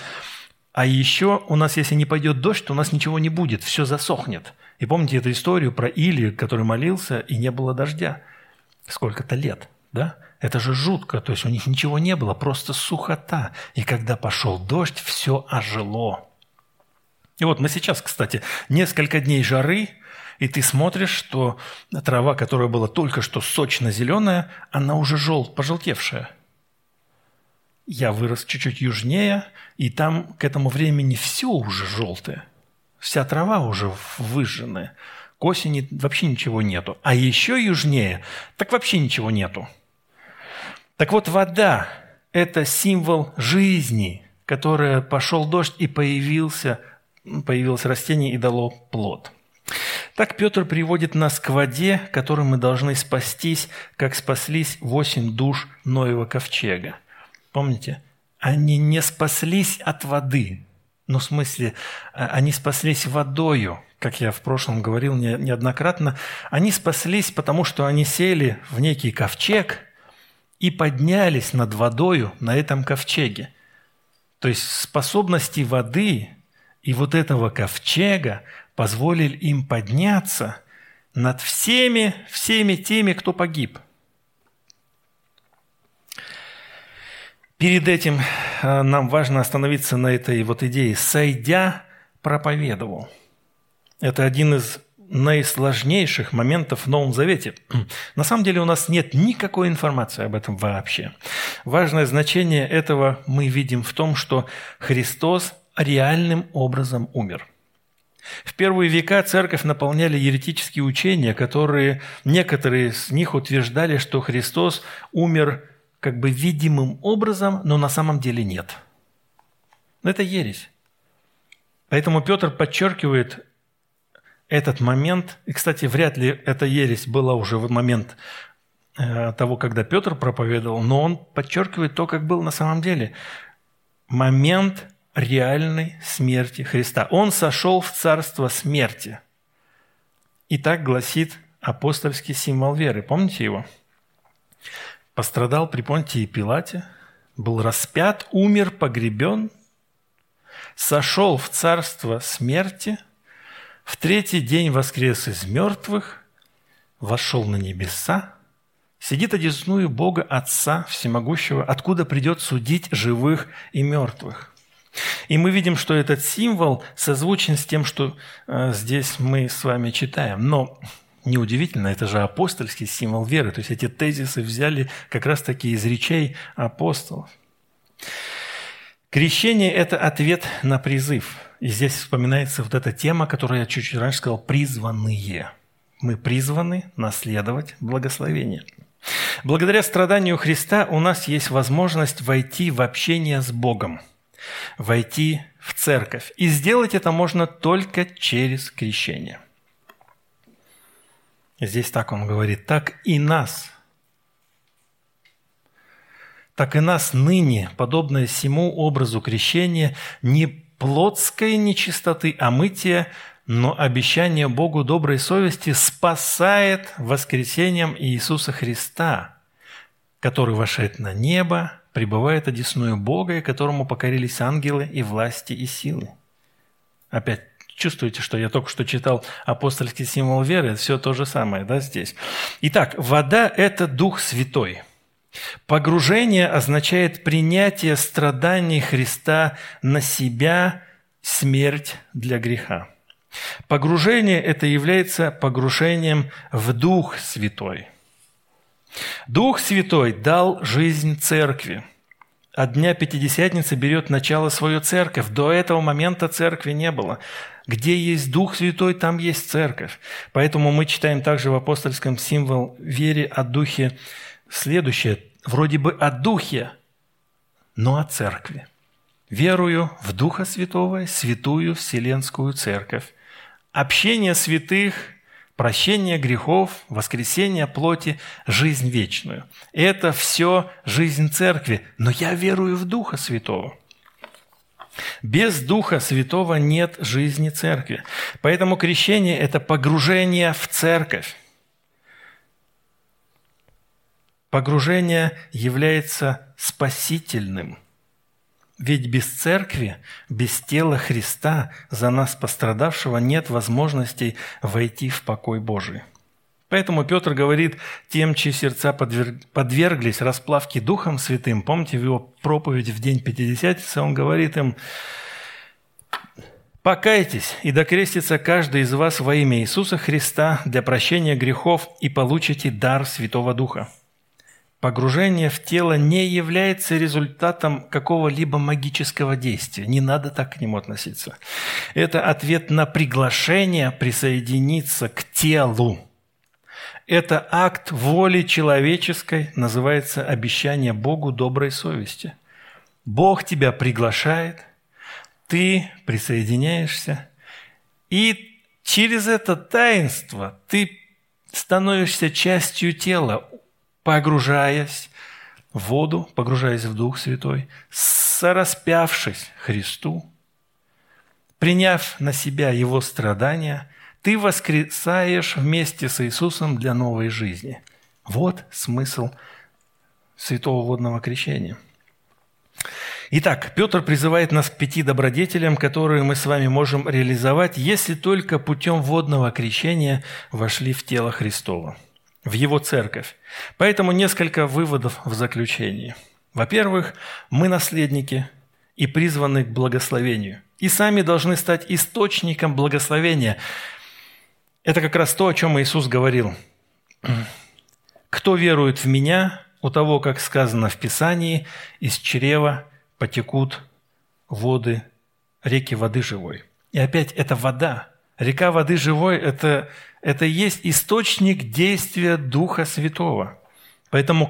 А еще у нас, если не пойдет дождь, то у нас ничего не будет, все засохнет. И помните эту историю про Или, который молился, и не было дождя. Сколько-то лет, да? Это же жутко, то есть у них ничего не было, просто сухота. И когда пошел дождь, все ожило. И вот мы сейчас, кстати, несколько дней жары, и ты смотришь, что трава, которая была только что сочно-зеленая, она уже жел, пожелтевшая – я вырос чуть-чуть южнее, и там к этому времени все уже желтое. Вся трава уже выжженная. К осени вообще ничего нету. А еще южнее, так вообще ничего нету. Так вот, вода – это символ жизни, которая пошел дождь и появился, появилось растение и дало плод. Так Петр приводит нас к воде, которой мы должны спастись, как спаслись восемь душ Ноева ковчега. Помните? Они не спаслись от воды. Ну, в смысле, а, они спаслись водою, как я в прошлом говорил неоднократно. Они спаслись, потому что они сели в некий ковчег и поднялись над водою на этом ковчеге. То есть способности воды и вот этого ковчега позволили им подняться над всеми, всеми теми, кто погиб – Перед этим э, нам важно остановиться на этой вот идее «сойдя, проповедовал». Это один из наисложнейших моментов в Новом Завете. На самом деле у нас нет никакой информации об этом вообще. Важное значение этого мы видим в том, что Христос реальным образом умер. В первые века церковь наполняли еретические учения, которые некоторые из них утверждали, что Христос умер как бы видимым образом, но на самом деле нет. Это ересь. Поэтому Петр подчеркивает этот момент. И, кстати, вряд ли эта ересь была уже в момент э, того, когда Петр проповедовал, но он подчеркивает то, как был на самом деле. Момент реальной смерти Христа. Он сошел в царство смерти. И так гласит апостольский символ веры. Помните его? пострадал при Понтии Пилате, был распят, умер, погребен, сошел в царство смерти, в третий день воскрес из мертвых, вошел на небеса, сидит одесную Бога Отца Всемогущего, откуда придет судить живых и мертвых. И мы видим, что этот символ созвучен с тем, что э, здесь мы с вами читаем. Но неудивительно, это же апостольский символ веры. То есть эти тезисы взяли как раз-таки из речей апостолов. Крещение – это ответ на призыв. И здесь вспоминается вот эта тема, которую я чуть-чуть раньше сказал – призванные. Мы призваны наследовать благословение. Благодаря страданию Христа у нас есть возможность войти в общение с Богом, войти в церковь. И сделать это можно только через крещение. Здесь так он говорит, так и нас, так и нас ныне, подобное всему образу крещения, не плотской нечистоты, а мытия, но обещание Богу доброй совести спасает воскресением Иисуса Христа, который вошед на небо, пребывает одесную Бога, и которому покорились ангелы и власти и силы. Опять чувствуете, что я только что читал апостольский символ веры, все то же самое, да, здесь. Итак, вода – это Дух Святой – Погружение означает принятие страданий Христа на себя, смерть для греха. Погружение – это является погружением в Дух Святой. Дух Святой дал жизнь церкви. От дня Пятидесятницы берет начало свою церковь. До этого момента церкви не было. Где есть Дух Святой, там есть церковь. Поэтому мы читаем также в апостольском символ вере о Духе следующее, вроде бы о Духе, но о Церкви. Верую в Духа Святого, Святую Вселенскую Церковь. Общение святых, прощение грехов, воскресение плоти, жизнь вечную. Это все жизнь Церкви, но я верую в Духа Святого. Без Духа Святого нет жизни Церкви. Поэтому крещение – это погружение в Церковь. Погружение является спасительным. Ведь без церкви, без тела Христа, за нас пострадавшего, нет возможностей войти в покой Божий. Поэтому Петр говорит тем, чьи сердца подверглись расплавке Духом Святым. Помните в его проповеди в день Пятидесятницы, он говорит им, «Покайтесь, и докрестится каждый из вас во имя Иисуса Христа для прощения грехов, и получите дар Святого Духа». Погружение в тело не является результатом какого-либо магического действия. Не надо так к нему относиться. Это ответ на приглашение присоединиться к телу. Это акт воли человеческой, называется обещание Богу доброй совести. Бог тебя приглашает, ты присоединяешься, и через это таинство ты становишься частью тела, погружаясь в воду, погружаясь в Дух Святой, сораспявшись Христу, приняв на себя Его страдания, ты воскресаешь вместе с Иисусом для новой жизни. Вот смысл святого водного крещения. Итак, Петр призывает нас к пяти добродетелям, которые мы с вами можем реализовать, если только путем водного крещения вошли в тело Христова – в его церковь. Поэтому несколько выводов в заключении. Во-первых, мы наследники и призваны к благословению. И сами должны стать источником благословения. Это как раз то, о чем Иисус говорил. «Кто верует в Меня, у того, как сказано в Писании, из чрева потекут воды, реки воды живой». И опять это вода. Река воды живой – это это есть источник действия Духа Святого. Поэтому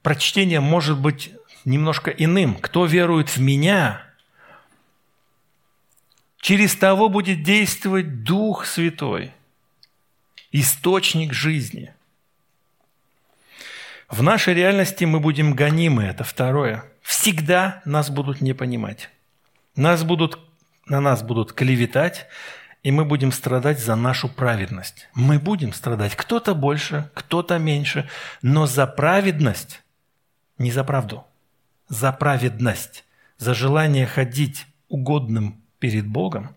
прочтение может быть немножко иным. Кто верует в меня, через того будет действовать Дух Святой, источник жизни. В нашей реальности мы будем гонимы, это второе. Всегда нас будут не понимать. Нас будут, на нас будут клеветать, и мы будем страдать за нашу праведность. Мы будем страдать. Кто-то больше, кто-то меньше. Но за праведность, не за правду, за праведность, за желание ходить угодным перед Богом,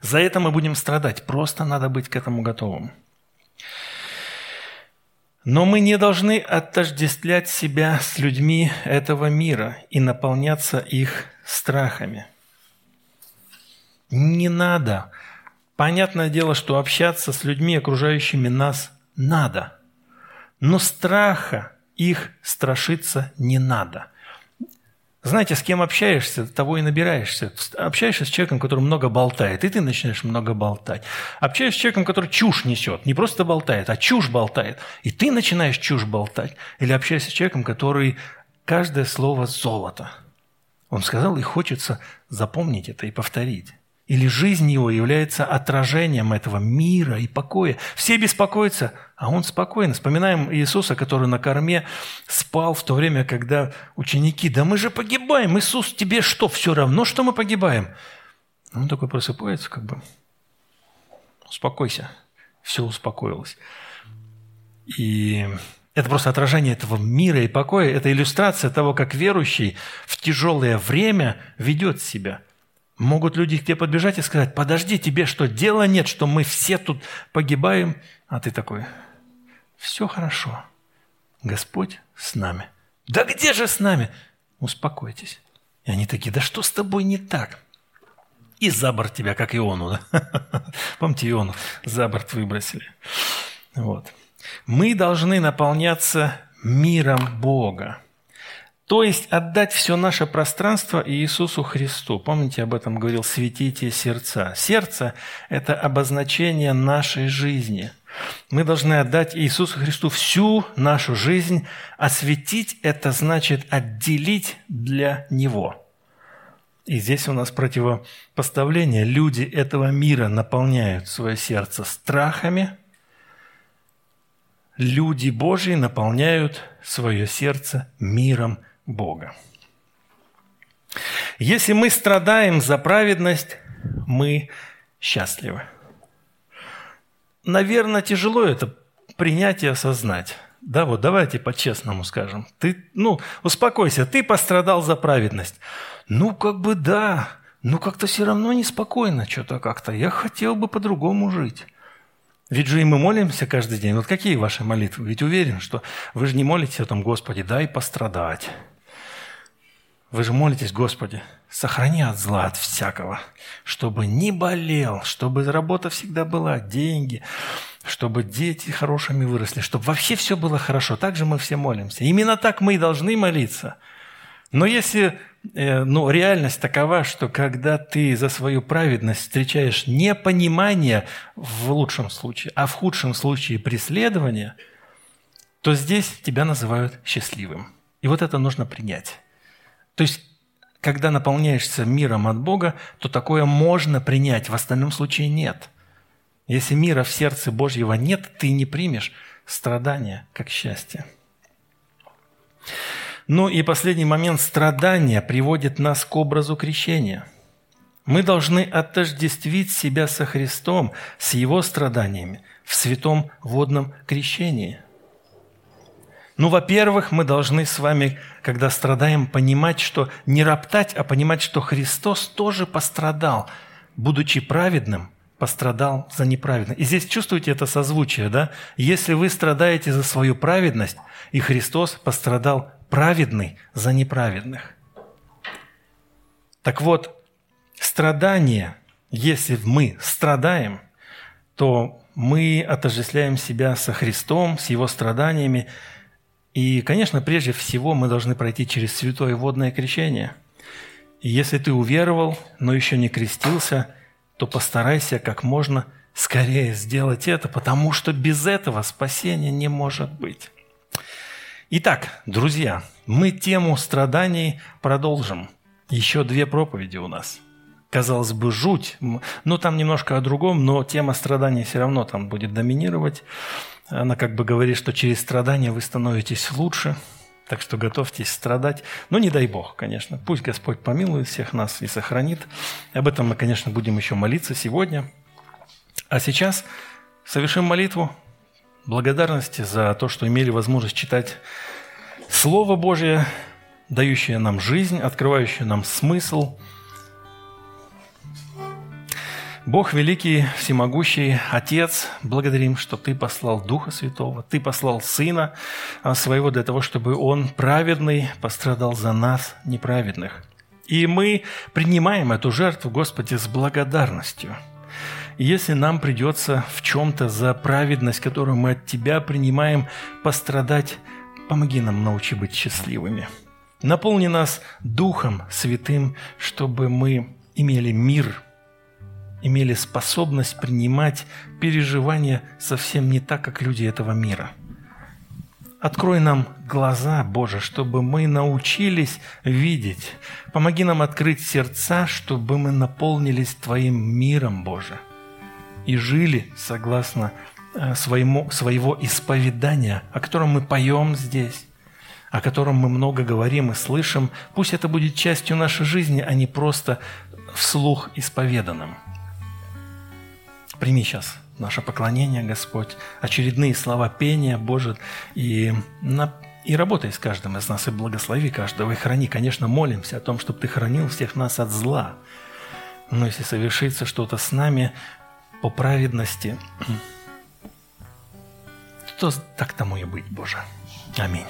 за это мы будем страдать. Просто надо быть к этому готовым. Но мы не должны отождествлять себя с людьми этого мира и наполняться их страхами. Не надо. Понятное дело, что общаться с людьми, окружающими нас, надо. Но страха их страшиться не надо – знаете, с кем общаешься, того и набираешься. Общаешься с человеком, который много болтает, и ты начинаешь много болтать. Общаешься с человеком, который чушь несет, не просто болтает, а чушь болтает, и ты начинаешь чушь болтать. Или общаешься с человеком, который каждое слово золото. Он сказал, и хочется запомнить это и повторить. Или жизнь его является отражением этого мира и покоя. Все беспокоятся, а он спокойно. Вспоминаем Иисуса, который на корме спал в то время, когда ученики, да мы же погибаем, Иисус, тебе что, все равно, что мы погибаем? Он такой просыпается, как бы, успокойся, все успокоилось. И это просто отражение этого мира и покоя, это иллюстрация того, как верующий в тяжелое время ведет себя – Могут люди к тебе подбежать и сказать, подожди, тебе что, дела нет, что мы все тут погибаем? А ты такой, все хорошо, Господь с нами. Да где же с нами? Успокойтесь. И они такие, да что с тобой не так? И за борт тебя, как Иону. Да? Помните, Иону за борт выбросили. Вот. Мы должны наполняться миром Бога. То есть отдать все наше пространство Иисусу Христу. Помните, об этом говорил «светите сердца». Сердце – это обозначение нашей жизни. Мы должны отдать Иисусу Христу всю нашу жизнь. Осветить – это значит отделить для Него. И здесь у нас противопоставление. Люди этого мира наполняют свое сердце страхами. Люди Божьи наполняют свое сердце миром Бога. Если мы страдаем за праведность, мы счастливы. Наверное, тяжело это принять и осознать. Да, вот давайте по-честному скажем. Ты, ну, успокойся, ты пострадал за праведность. Ну, как бы да, но как-то все равно неспокойно что-то как-то. Я хотел бы по-другому жить. Ведь же и мы молимся каждый день. Вот какие ваши молитвы? Ведь уверен, что вы же не молитесь о том, Господи, дай пострадать. Вы же молитесь, Господи, сохрани от зла, от всякого, чтобы не болел, чтобы работа всегда была, деньги, чтобы дети хорошими выросли, чтобы вообще все было хорошо. Так же мы все молимся. Именно так мы и должны молиться. Но если э, ну, реальность такова, что когда ты за свою праведность встречаешь непонимание в лучшем случае, а в худшем случае преследование, то здесь тебя называют счастливым. И вот это нужно принять. То есть, когда наполняешься миром от Бога, то такое можно принять, в остальном случае нет. Если мира в сердце Божьего нет, ты не примешь страдания как счастье. Ну и последний момент. Страдания приводит нас к образу крещения. Мы должны отождествить себя со Христом, с Его страданиями в святом водном крещении. Ну, во-первых, мы должны с вами, когда страдаем, понимать, что не роптать, а понимать, что Христос тоже пострадал, будучи праведным, пострадал за неправедность. И здесь чувствуете это созвучие, да? Если вы страдаете за свою праведность, и Христос пострадал праведный за неправедных. Так вот, страдание, если мы страдаем, то мы отождествляем себя со Христом, с Его страданиями, и, конечно, прежде всего мы должны пройти через святое водное крещение. И если ты уверовал, но еще не крестился, то постарайся как можно скорее сделать это, потому что без этого спасения не может быть. Итак, друзья, мы тему страданий продолжим. Еще две проповеди у нас. Казалось бы, жуть, но там немножко о другом, но тема страданий все равно там будет доминировать. Она как бы говорит, что через страдания вы становитесь лучше, так что готовьтесь страдать. Но не дай Бог, конечно. Пусть Господь помилует всех нас и сохранит. Об этом мы, конечно, будем еще молиться сегодня. А сейчас совершим молитву благодарности за то, что имели возможность читать Слово Божье, дающее нам жизнь, открывающее нам смысл. Бог великий, всемогущий, Отец, благодарим, что Ты послал Духа Святого, Ты послал Сына а, Своего для того, чтобы Он праведный пострадал за нас, неправедных. И мы принимаем эту жертву, Господи, с благодарностью. если нам придется в чем-то за праведность, которую мы от Тебя принимаем, пострадать, помоги нам научи быть счастливыми. Наполни нас Духом Святым, чтобы мы имели мир – имели способность принимать переживания совсем не так, как люди этого мира. Открой нам глаза, Боже, чтобы мы научились видеть. Помоги нам открыть сердца, чтобы мы наполнились Твоим миром, Боже, и жили согласно э, своему, своего исповедания, о котором мы поем здесь, о котором мы много говорим и слышим. Пусть это будет частью нашей жизни, а не просто вслух исповеданным. Прими сейчас наше поклонение, Господь, очередные слова пения, Боже, и, на, и работай с каждым из нас, и благослови каждого, и храни. Конечно, молимся о том, чтобы Ты хранил всех нас от зла. Но если совершится что-то с нами по праведности, то так тому и быть, Боже. Аминь.